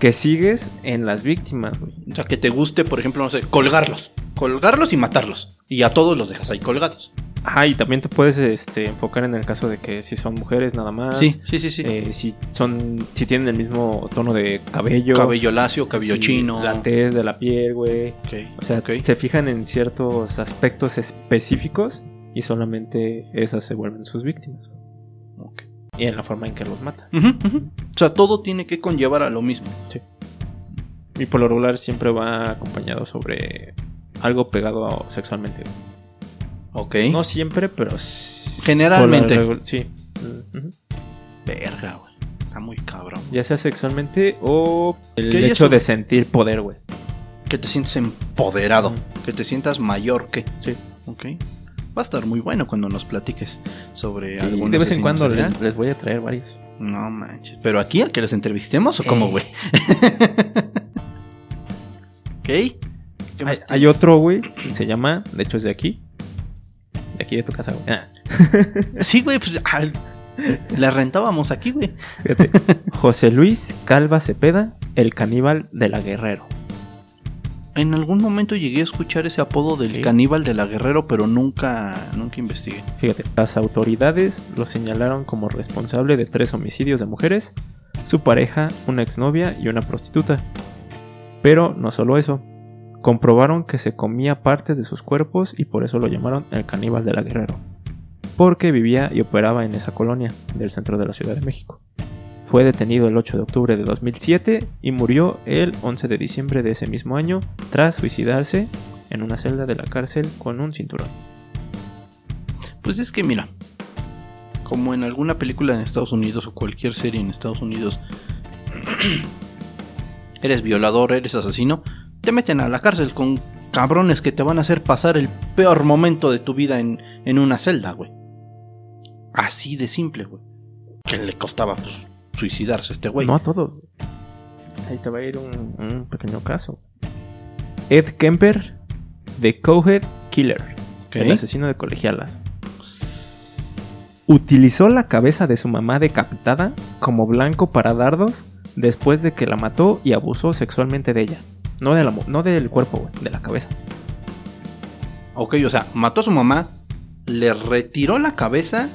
Speaker 1: Que sigues en las víctimas, güey.
Speaker 2: O sea, que te guste, por ejemplo, no sé, colgarlos. Colgarlos y matarlos. Y a todos los dejas ahí colgados.
Speaker 1: Ajá, y también te puedes este, enfocar en el caso de que si son mujeres nada más.
Speaker 2: Sí, sí, sí, sí.
Speaker 1: eh, si son. Si tienen el mismo tono de cabello.
Speaker 2: cabello lacio, cabello
Speaker 1: si
Speaker 2: chino.
Speaker 1: La tez de la piel, güey.
Speaker 2: Ok,
Speaker 1: O sea, se fijan en ciertos aspectos específicos y solamente esas se vuelven sus víctimas.
Speaker 2: Ok.
Speaker 1: Y en la forma en que los
Speaker 2: ujú. O sea, todo tiene que conllevar a lo mismo.
Speaker 1: Y por lo regular siempre va acompañado sobre algo pegado sexualmente.
Speaker 2: Ok.
Speaker 1: No siempre, pero
Speaker 2: Generalmente.
Speaker 1: Sí.
Speaker 2: Verga, güey. Está muy cabrón.
Speaker 1: Ya sea sexualmente o el hecho de sentir poder, güey.
Speaker 2: Que te sientes empoderado. Que te sientas mayor que.
Speaker 1: Sí.
Speaker 2: Ok. Va a estar muy bueno cuando nos platiques sobre
Speaker 1: Sí,
Speaker 2: algún
Speaker 1: de vez en cuando les, les voy a traer varios.
Speaker 2: No manches. ¿Pero aquí a que los entrevistemos o cómo,
Speaker 1: Eh.
Speaker 2: güey? ok. ¿Qué
Speaker 1: Hay,
Speaker 2: más
Speaker 1: hay otro, güey, que se llama, de hecho es de aquí. De aquí de tu casa, güey. Ah,
Speaker 2: Sí, güey, pues. ah, la rentábamos aquí, güey.
Speaker 1: fíjate. José Luis Calva Cepeda el caníbal de la Guerrero.
Speaker 2: En algún momento llegué a escuchar ese apodo del
Speaker 1: Sí.
Speaker 2: caníbal de la Guerrero, pero nunca, nunca investigué.
Speaker 1: Fíjate, las autoridades lo señalaron como responsable de tres homicidios de mujeres, su pareja, una exnovia y una prostituta. Pero no solo eso, comprobaron que se comía partes de sus cuerpos y por eso lo llamaron el caníbal de la Guerrero, porque vivía y operaba en esa colonia del centro de la Ciudad de México. Fue detenido el 8 de octubre de 2007 y murió el 11 de diciembre de ese mismo año tras suicidarse en una celda de la cárcel con un cinturón.
Speaker 2: Pues es que mira, como en alguna película en Estados Unidos o cualquier serie en Estados Unidos, eres violador, eres asesino, te meten a la cárcel con cabrones que te van a hacer pasar el peor momento de tu vida en, en una celda, güey. Así de simple, güey. Que le costaba, pues, suicidarse este güey.
Speaker 1: No a todos. Ahí te va a ir un, un pequeño caso. Ed Kemper, The Cowhead Killer, el asesino de colegialas. Utilizó la cabeza de su mamá decapitada como blanco para dardos después de que la mató y abusó sexualmente de ella. No, de la no del cuerpo, güey, de la cabeza.
Speaker 2: Ok, o sea, mató a su mamá, le retiró la cabeza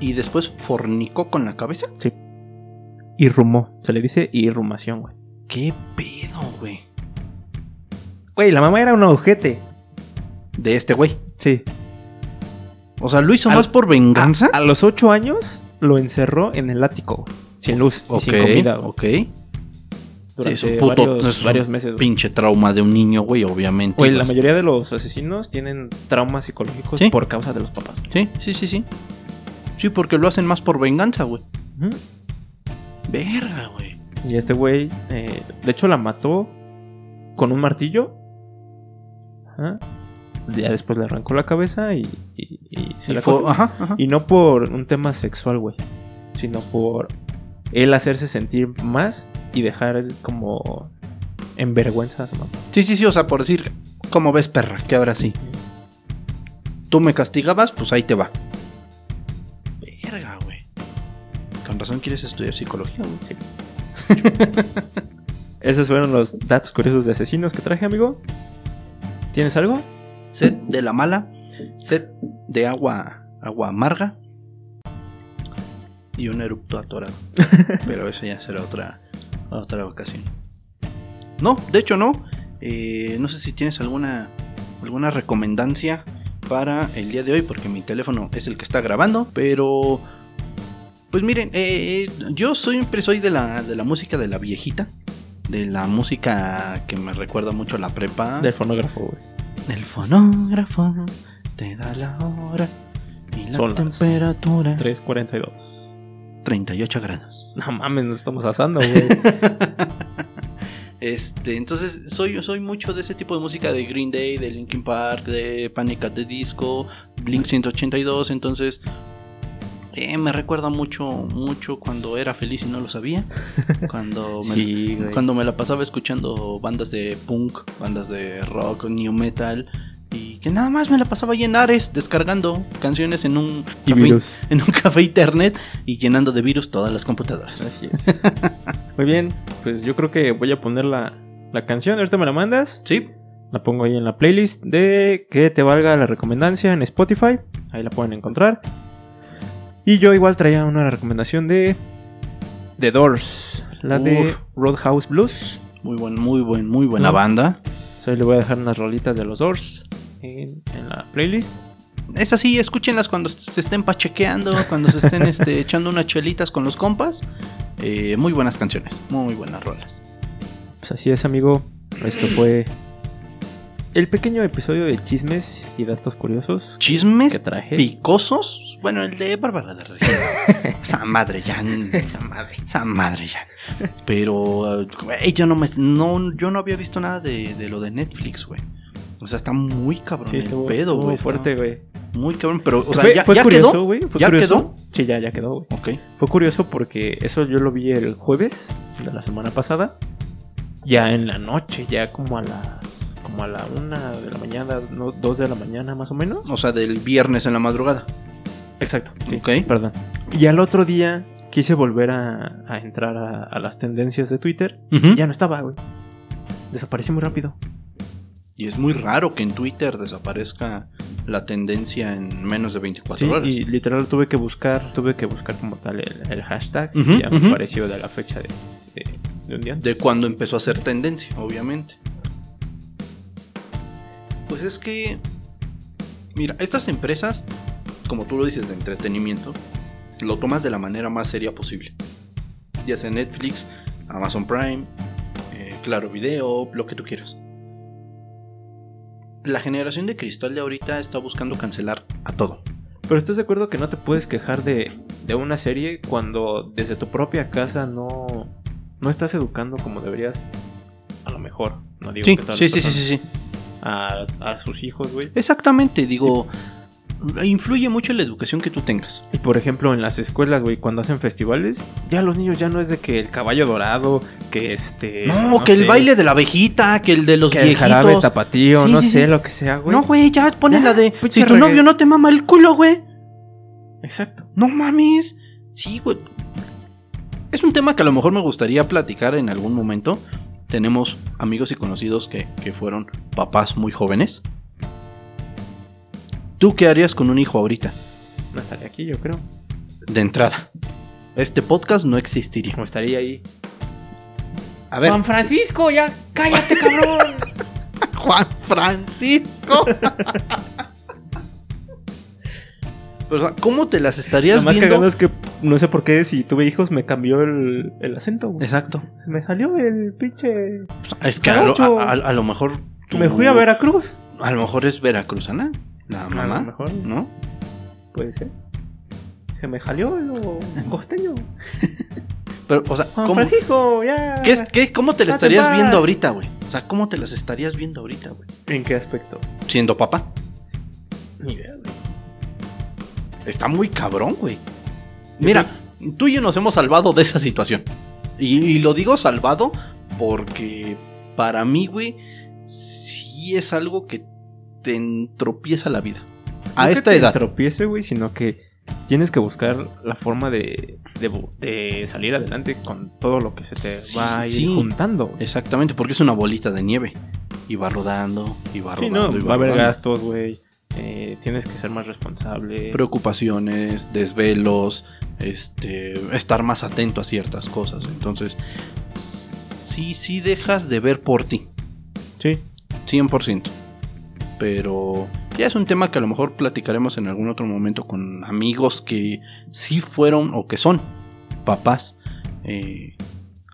Speaker 2: y después fornicó con la cabeza.
Speaker 1: Sí. Irrumó. Se le dice irrumación, güey.
Speaker 2: ¿Qué pedo, güey?
Speaker 1: Güey, la mamá era un ojete.
Speaker 2: De este güey.
Speaker 1: Sí.
Speaker 2: O sea, lo hizo
Speaker 1: Al-
Speaker 2: más por venganza.
Speaker 1: A los 8 años lo encerró en el ático, güey, sin luz y
Speaker 2: ok,
Speaker 1: sin comida, güey,
Speaker 2: ok. Sí,
Speaker 1: durante
Speaker 2: es un puto
Speaker 1: varios,
Speaker 2: es un
Speaker 1: varios meses. güey.
Speaker 2: pinche trauma de un niño, güey, obviamente.
Speaker 1: Güey, la mayoría de los asesinos tienen traumas psicológicos
Speaker 2: Sí.
Speaker 1: por causa de los papás.
Speaker 2: Sí, sí, sí, sí. Sí, porque lo hacen más por venganza, güey. Verga, güey.
Speaker 1: Y este güey, eh, de hecho, la mató con un martillo. Ajá. Ya después le arrancó la cabeza y, y- y se
Speaker 2: Y
Speaker 1: la
Speaker 2: fue- ajá.
Speaker 1: Y no por un tema sexual, güey. Sino por él hacerse sentir más y dejar como en vergüenza a su mamá.
Speaker 2: Sí, sí, sí, o sea, por decir, ¿cómo ves, perra? Que ahora sí. Tú me castigabas, pues ahí te va. Con razón quieres estudiar psicología, güey.
Speaker 1: Sí. Esos fueron los datos curiosos de asesinos que traje, amigo. ¿Tienes algo?
Speaker 2: Sed de la mala, sed de agua, agua amarga y un erupto atorado. Pero eso ya será otra, otra ocasión. No, de hecho no. Eh, no sé si tienes alguna, alguna recomendancia para el día de hoy, porque mi teléfono es el que está grabando, pero... Pues miren, eh, yo siempre soy de la, de la música de la viejita, de la música que me recuerda mucho a la prepa.
Speaker 1: Del fonógrafo, güey.
Speaker 2: El fonógrafo te da la hora y la
Speaker 1: Son
Speaker 2: temperatura.
Speaker 1: 3.42.
Speaker 2: 38 grados.
Speaker 1: No mames, nos estamos asando, güey.
Speaker 2: Este, entonces soy, soy mucho de ese tipo de música de Green Day, de Linkin Park, de Panic at the Disco, Blink 182, entonces eh, me recuerda mucho, mucho cuando era feliz y no lo sabía. Cuando me,
Speaker 1: Sí,
Speaker 2: cuando me la pasaba escuchando bandas de punk, bandas de rock, new metal. Y que nada más me la pasaba ahí en Ares descargando canciones en un café,
Speaker 1: virus.
Speaker 2: en un café internet y llenando de virus todas las computadoras.
Speaker 1: Así es. Muy bien, pues yo creo que voy a poner la, la canción. Ahorita me la mandas.
Speaker 2: Sí,
Speaker 1: La pongo ahí en la playlist de que te valga la recomendancia en Spotify. Ahí la pueden encontrar. Y yo igual traía una recomendación de The Doors, la de. Roadhouse Blues.
Speaker 2: muy buen, muy buen, muy buena
Speaker 1: No.
Speaker 2: banda.
Speaker 1: Soy le voy a dejar unas rolitas de los Doors en, en la playlist.
Speaker 2: Es así, escúchenlas cuando se estén pachequeando, cuando se estén este, echando unas chelitas con los compas. Eh, muy buenas canciones, muy buenas rolas.
Speaker 1: Pues así es, amigo. Esto fue el pequeño episodio de chismes y datos curiosos
Speaker 2: Chismes
Speaker 1: que traje.
Speaker 2: picosos. Bueno, el de Bárbara de Regil. esa madre ya.
Speaker 1: Esa madre.
Speaker 2: Esa madre ya. Pero, güey, yo no me. No, yo no había visto nada de, de lo de Netflix, güey. O sea, está muy cabrón
Speaker 1: Sí,
Speaker 2: el
Speaker 1: estuvo,
Speaker 2: pedo,
Speaker 1: estuvo
Speaker 2: güey.
Speaker 1: fuerte, güey.
Speaker 2: Muy cabrón, pero, o sea,
Speaker 1: fue,
Speaker 2: ya,
Speaker 1: fue
Speaker 2: ya
Speaker 1: curioso,
Speaker 2: quedó.
Speaker 1: güey. Fue
Speaker 2: ¿Ya
Speaker 1: curioso. Sí, ya, ya quedó, güey.
Speaker 2: Ok.
Speaker 1: Fue curioso porque eso yo lo vi el jueves de la semana pasada. Ya en la noche, ya como a las. Como a la una de la mañana, no, dos de la mañana más o menos.
Speaker 2: O sea, del viernes en la madrugada.
Speaker 1: Exacto, sí. Perdón. Y al otro día quise volver a, a entrar a, a las tendencias de Twitter. Ya no estaba, güey. Desapareció muy rápido.
Speaker 2: Y es muy raro que en Twitter desaparezca la tendencia en menos de 24
Speaker 1: Sí,
Speaker 2: horas.
Speaker 1: y literal tuve que buscar, tuve que buscar como tal el, el hashtag. Y ya me apareció de la fecha de, de- de un día antes.
Speaker 2: De cuando empezó a ser tendencia, obviamente. Pues es que. Mira, estas empresas, como tú lo dices, de entretenimiento, lo tomas de la manera más seria posible. Ya sea Netflix, Amazon Prime, eh, Claro Video, lo que tú quieras. La generación de cristal de ahorita está buscando cancelar a todo.
Speaker 1: Pero estás de acuerdo que no te puedes quejar de, de una serie cuando desde tu propia casa no, no estás educando como deberías. A lo mejor. No digo
Speaker 2: Sí,
Speaker 1: que
Speaker 2: sí, sí, sí, sí, sí.
Speaker 1: A, a sus hijos, güey.
Speaker 2: Exactamente, digo, influye mucho en la educación que tú tengas.
Speaker 1: Y por ejemplo, en las escuelas, güey, cuando hacen festivales, ya los niños ya no es de que el caballo dorado, que este.
Speaker 2: No, que el baile de la abejita, que el de los
Speaker 1: que el jarabe
Speaker 2: viejitos.
Speaker 1: tapatío,
Speaker 2: Sí,
Speaker 1: no
Speaker 2: sí,
Speaker 1: sé,
Speaker 2: sí.
Speaker 1: lo que sea, güey.
Speaker 2: No, güey, ya ponle
Speaker 1: Ya,
Speaker 2: la de. Si tu novio no te mama el culo, güey.
Speaker 1: Exacto.
Speaker 2: No mames. Sí, güey. Es un tema que a lo mejor me gustaría platicar en algún momento. Tenemos amigos y conocidos que, que fueron papás muy jóvenes. ¿Tú qué harías con un hijo ahorita?
Speaker 1: No estaría aquí, yo creo.
Speaker 2: De entrada. Este podcast no existiría.
Speaker 1: O estaría ahí.
Speaker 2: A ver,
Speaker 1: Juan Francisco, ya cállate, cabrón.
Speaker 2: Juan Francisco. Pero, o sea, ¿cómo te las estarías
Speaker 1: Lo más
Speaker 2: viendo?
Speaker 1: cagado es que no sé por qué si tuve hijos me cambió el, el acento, güey.
Speaker 2: Exacto.
Speaker 1: Me salió el pinche.
Speaker 2: Es que a lo, a- a- a mejor. tú-
Speaker 1: Me fui a Veracruz.
Speaker 2: A lo mejor es veracruzana, la mamá.
Speaker 1: lo mejor.
Speaker 2: ¿No?
Speaker 1: Puede ser. Se me salió lo costeño.
Speaker 2: Pero, o sea, ¿cómo,
Speaker 1: Francisco, ya.
Speaker 2: ¿qué es- qué- ¿cómo te las estarías
Speaker 1: paz.
Speaker 2: viendo ahorita, güey? O sea, ¿cómo te las estarías viendo ahorita, güey?
Speaker 1: ¿En qué aspecto?
Speaker 2: Siendo papá.
Speaker 1: Ni idea.
Speaker 2: Está muy cabrón, güey. Mira, tú y yo nos hemos salvado de esa situación. Y, y lo digo salvado porque para mí, güey, sí es algo que te entropieza la vida. A
Speaker 1: No que
Speaker 2: esta
Speaker 1: te
Speaker 2: edad.
Speaker 1: tropiece, güey, sino que tienes que buscar la forma de, de, salir adelante con todo lo que se te
Speaker 2: Sí,
Speaker 1: va a ir
Speaker 2: sí.
Speaker 1: juntando.
Speaker 2: Exactamente, porque es una bolita de nieve. Y va rodando, y va
Speaker 1: Sí,
Speaker 2: rodando,
Speaker 1: no,
Speaker 2: y
Speaker 1: va a haber gastos, güey. Eh, tienes que ser más responsable.
Speaker 2: Preocupaciones, desvelos, este, estar más atento a ciertas cosas. Entonces, sí, sí dejas de ver por ti.
Speaker 1: sí,
Speaker 2: 100%. Pero ya es un tema que a lo mejor platicaremos en algún otro momento con amigos que sí fueron o que son papás eh,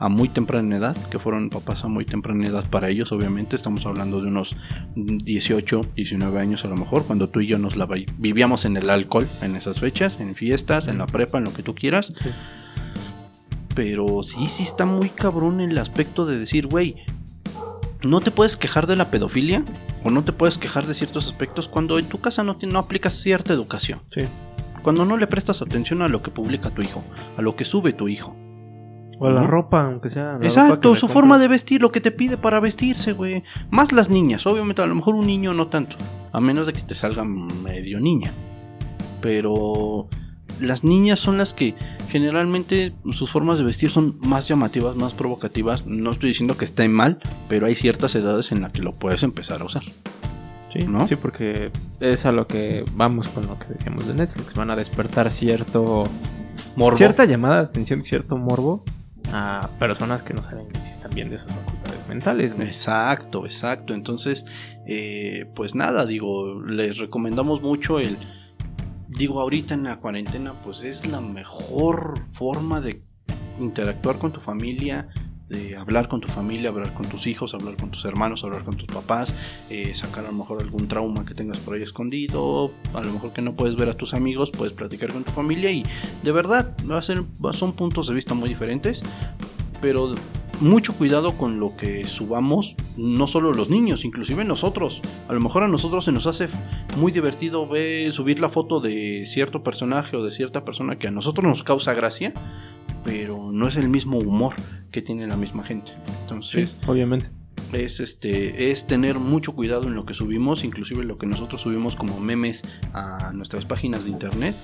Speaker 2: a muy temprana edad, que fueron papás a muy temprana edad para ellos, obviamente. Estamos hablando de unos 18, 19 años a lo mejor, cuando tú y yo nos la vi- vivíamos en el alcohol en esas fechas, en fiestas, en la prepa, en lo que tú quieras.
Speaker 1: Sí.
Speaker 2: Pero sí, sí está muy cabrón el aspecto de decir, güey, no te puedes quejar de la pedofilia o no te puedes quejar de ciertos aspectos cuando en tu casa no, te- no aplicas cierta educación.
Speaker 1: sí.
Speaker 2: Cuando no le prestas atención a lo que publica tu hijo, a lo que sube tu hijo.
Speaker 1: O la ropa, aunque sea. la
Speaker 2: Exacto, su forma de vestir, lo que te pide para vestirse, güey. Más las niñas, obviamente, a lo mejor un niño no tanto, a menos de que te salga medio niña. Pero las niñas son las que generalmente sus formas de vestir son más llamativas, más provocativas. No estoy diciendo que esté mal, pero hay ciertas edades en las que lo puedes empezar a usar.
Speaker 1: Sí,
Speaker 2: ¿no?
Speaker 1: sí, porque es a lo que vamos con lo que decíamos de Netflix. Van a despertar cierto.
Speaker 2: Morbo.
Speaker 1: Cierta llamada de atención, cierto morbo a personas que no saben si están bien de sus facultades mentales.
Speaker 2: Exacto, exacto. Entonces, eh, pues nada, digo, les recomendamos mucho el... Digo, ahorita en la cuarentena, pues es la mejor forma de interactuar con tu familia, de hablar con tu familia, hablar con tus hijos, hablar con tus hermanos, hablar con tus papás, eh, sacar a lo mejor algún trauma que tengas por ahí escondido, a lo mejor que no puedes ver a tus amigos, puedes platicar con tu familia y de verdad va a ser, son puntos de vista muy diferentes, pero mucho cuidado con lo que subamos, no solo los niños, inclusive nosotros. A lo mejor a nosotros se nos hace muy divertido ver, subir la foto de cierto personaje o de cierta persona que a nosotros nos causa gracia, pero no es el mismo humor que tiene la misma gente. Entonces,
Speaker 1: obviamente.
Speaker 2: es este es tener mucho cuidado en lo que subimos, inclusive lo que nosotros subimos como memes a nuestras páginas de internet.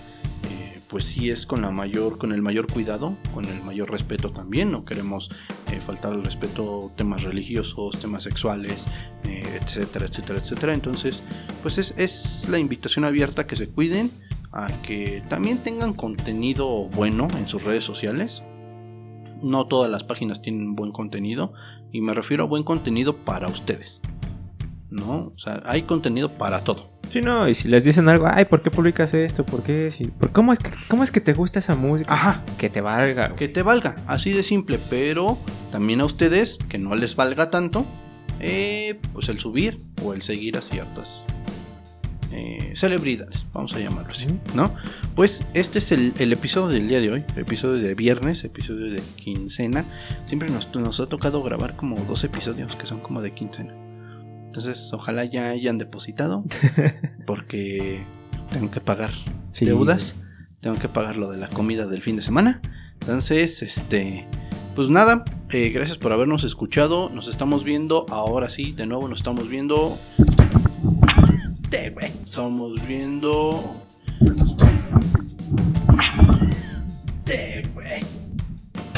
Speaker 2: eh, pues sí es con la mayor, con el mayor cuidado, con el mayor respeto también. No queremos eh, faltar al respeto temas religiosos, temas sexuales, eh, etcétera, etcétera, etcétera. Entonces, pues es, es la invitación abierta a que se cuiden, a que también tengan contenido bueno en sus redes sociales. No todas las páginas tienen buen contenido y me refiero a buen contenido para ustedes. ¿No? O sea, hay contenido para todo.
Speaker 1: Sí, no, y si les dicen algo, ay, ¿por qué publicas esto? ¿Por qué? Si, ¿por cómo, es que, ¿Cómo es que te gusta esa música?
Speaker 2: Ajá.
Speaker 1: Que te valga.
Speaker 2: Que te valga, así de simple, pero también a ustedes, que no les valga tanto, eh, pues el subir o el seguir a ciertas eh, celebridades, vamos a llamarlo así, ¿no? Pues este es el, el, episodio del día de hoy, episodio de viernes, episodio de quincena. Siempre nos, nos ha tocado grabar como dos episodios que son como de quincena. Entonces, ojalá ya hayan depositado. Porque tengo que pagar sí. deudas. Tengo que pagar lo de la comida del fin de semana. Entonces, este. Pues nada, eh, gracias por habernos escuchado. Nos estamos viendo. Ahora sí, de nuevo nos estamos viendo. Este, güey. Estamos viendo. Este, güey.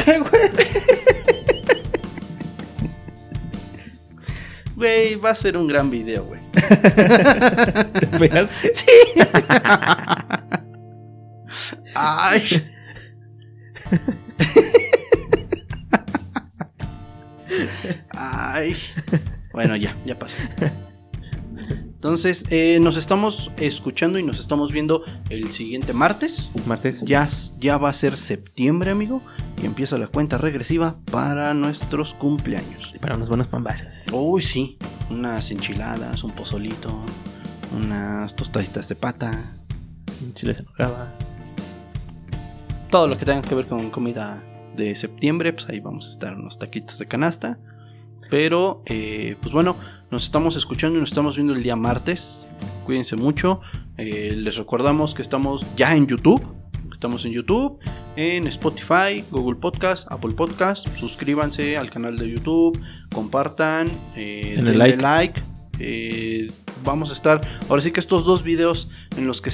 Speaker 2: ¿Qué, güey? Güey, va a ser un gran video, güey.
Speaker 1: ¿Te pegas?
Speaker 2: Sí. Ay. Ay. Bueno, ya, ya pasó. Entonces, eh, nos estamos escuchando y nos estamos viendo el siguiente martes.
Speaker 1: Martes.
Speaker 2: Ya, ya va a ser septiembre, amigo. Y empieza la cuenta regresiva para nuestros cumpleaños.
Speaker 1: Y para unos buenos pambazos.
Speaker 2: Uy, sí. Unas enchiladas, un pozolito, unas tostaditas de pata.
Speaker 1: Un chile se graba.
Speaker 2: Todo lo que tenga que ver con comida de septiembre, pues ahí vamos a estar unos taquitos de canasta. Pero, eh, pues bueno, nos estamos escuchando y nos estamos viendo el día martes. Cuídense mucho. Eh, les recordamos que estamos ya en YouTube. Estamos en YouTube, en Spotify, Google Podcast, Apple Podcast. Suscríbanse al canal de YouTube, compartan, eh, denle like. like. Eh, vamos a estar. Ahora sí que estos dos videos en los que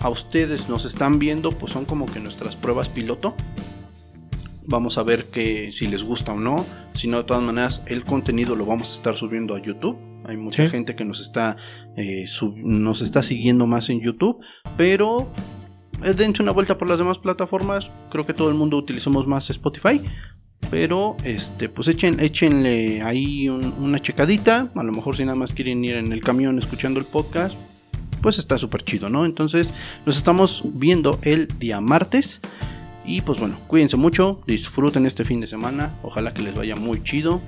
Speaker 2: a ustedes nos están viendo, pues son como que nuestras pruebas piloto. Vamos a ver que si les gusta o no. Si no, de todas maneras, el contenido lo vamos a estar subiendo a YouTube. Hay mucha
Speaker 1: Sí.
Speaker 2: gente que nos está, eh, nos está siguiendo más en YouTube. Pero eh, dense una vuelta por las demás plataformas. Creo que todo el mundo utilizamos más Spotify. Pero este, pues echen, échenle ahí un- una checadita. A lo mejor si nada más quieren ir en el camión escuchando el podcast. Pues está súper chido, ¿no? Entonces nos estamos viendo el día martes. Y pues bueno, cuídense mucho, disfruten este fin de semana, ojalá que les vaya muy chido.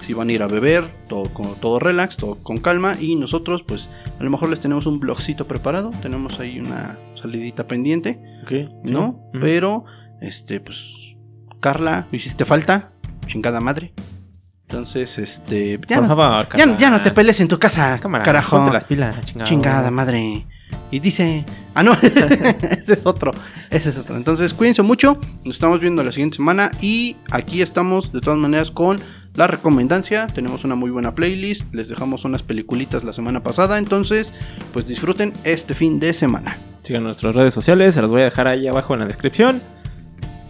Speaker 2: Si van a ir a beber, todo, con, todo relax, todo con calma. Y nosotros, pues a lo mejor les tenemos un blogcito preparado, tenemos ahí una salidita pendiente. ¿no? Pero, este, pues, Carla, hiciste falta, chingada madre. Entonces, este, ya,
Speaker 1: Por
Speaker 2: no,
Speaker 1: favor,
Speaker 2: ya, no te pelees en tu casa,
Speaker 1: Cámara,
Speaker 2: carajo.
Speaker 1: las pilas, chingada.
Speaker 2: Chingada madre. Y dice. Ah, no. ese es otro. Ese es otro. Entonces, cuídense mucho. Nos estamos viendo la siguiente semana. Y aquí estamos, de todas maneras, con la recomendancia. Tenemos una muy buena playlist. Les dejamos unas peliculitas la semana pasada. Entonces, pues disfruten este fin de semana.
Speaker 1: Sigan nuestras redes sociales, se las voy a dejar ahí abajo en la descripción.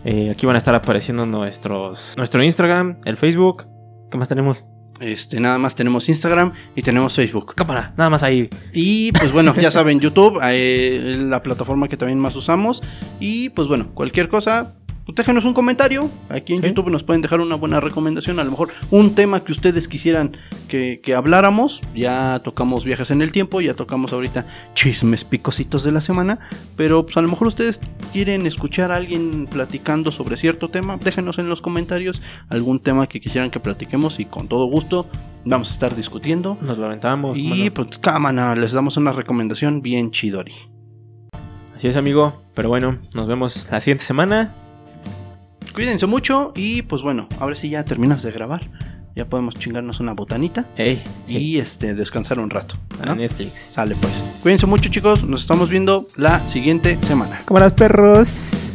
Speaker 1: Eh, aquí van a estar apareciendo nuestros, nuestro Instagram, el Facebook. ¿Qué más tenemos?
Speaker 2: Este, nada más tenemos Instagram y tenemos Facebook.
Speaker 1: Cámara, nada más ahí.
Speaker 2: Y pues bueno, ya saben, YouTube eh, es la plataforma que también más usamos. Y pues bueno, cualquier cosa, pues déjenos un comentario. Aquí en
Speaker 1: Sí.
Speaker 2: YouTube nos pueden dejar una buena recomendación. A lo mejor un tema que ustedes quisieran que, que habláramos. Ya tocamos viajes en el tiempo, ya tocamos ahorita chismes picositos de la semana. Pero pues a lo mejor ustedes quieren escuchar a alguien platicando sobre cierto tema. Déjenos en los comentarios algún tema que quisieran que platiquemos y con todo gusto vamos a estar discutiendo.
Speaker 1: Nos lo aventamos.
Speaker 2: Y
Speaker 1: bueno.
Speaker 2: pues cámara, les damos una recomendación bien chidori.
Speaker 1: Así es, amigo. Pero bueno, nos vemos la siguiente semana.
Speaker 2: Cuídense mucho y pues bueno, ahora sí ya terminas de grabar. Ya podemos chingarnos una botanita
Speaker 1: Ey,
Speaker 2: y este descansar un rato.
Speaker 1: a
Speaker 2: ¿no?
Speaker 1: Netflix.
Speaker 2: Sale pues. Cuídense mucho chicos, nos estamos viendo la siguiente semana.
Speaker 1: Cámaras, perros.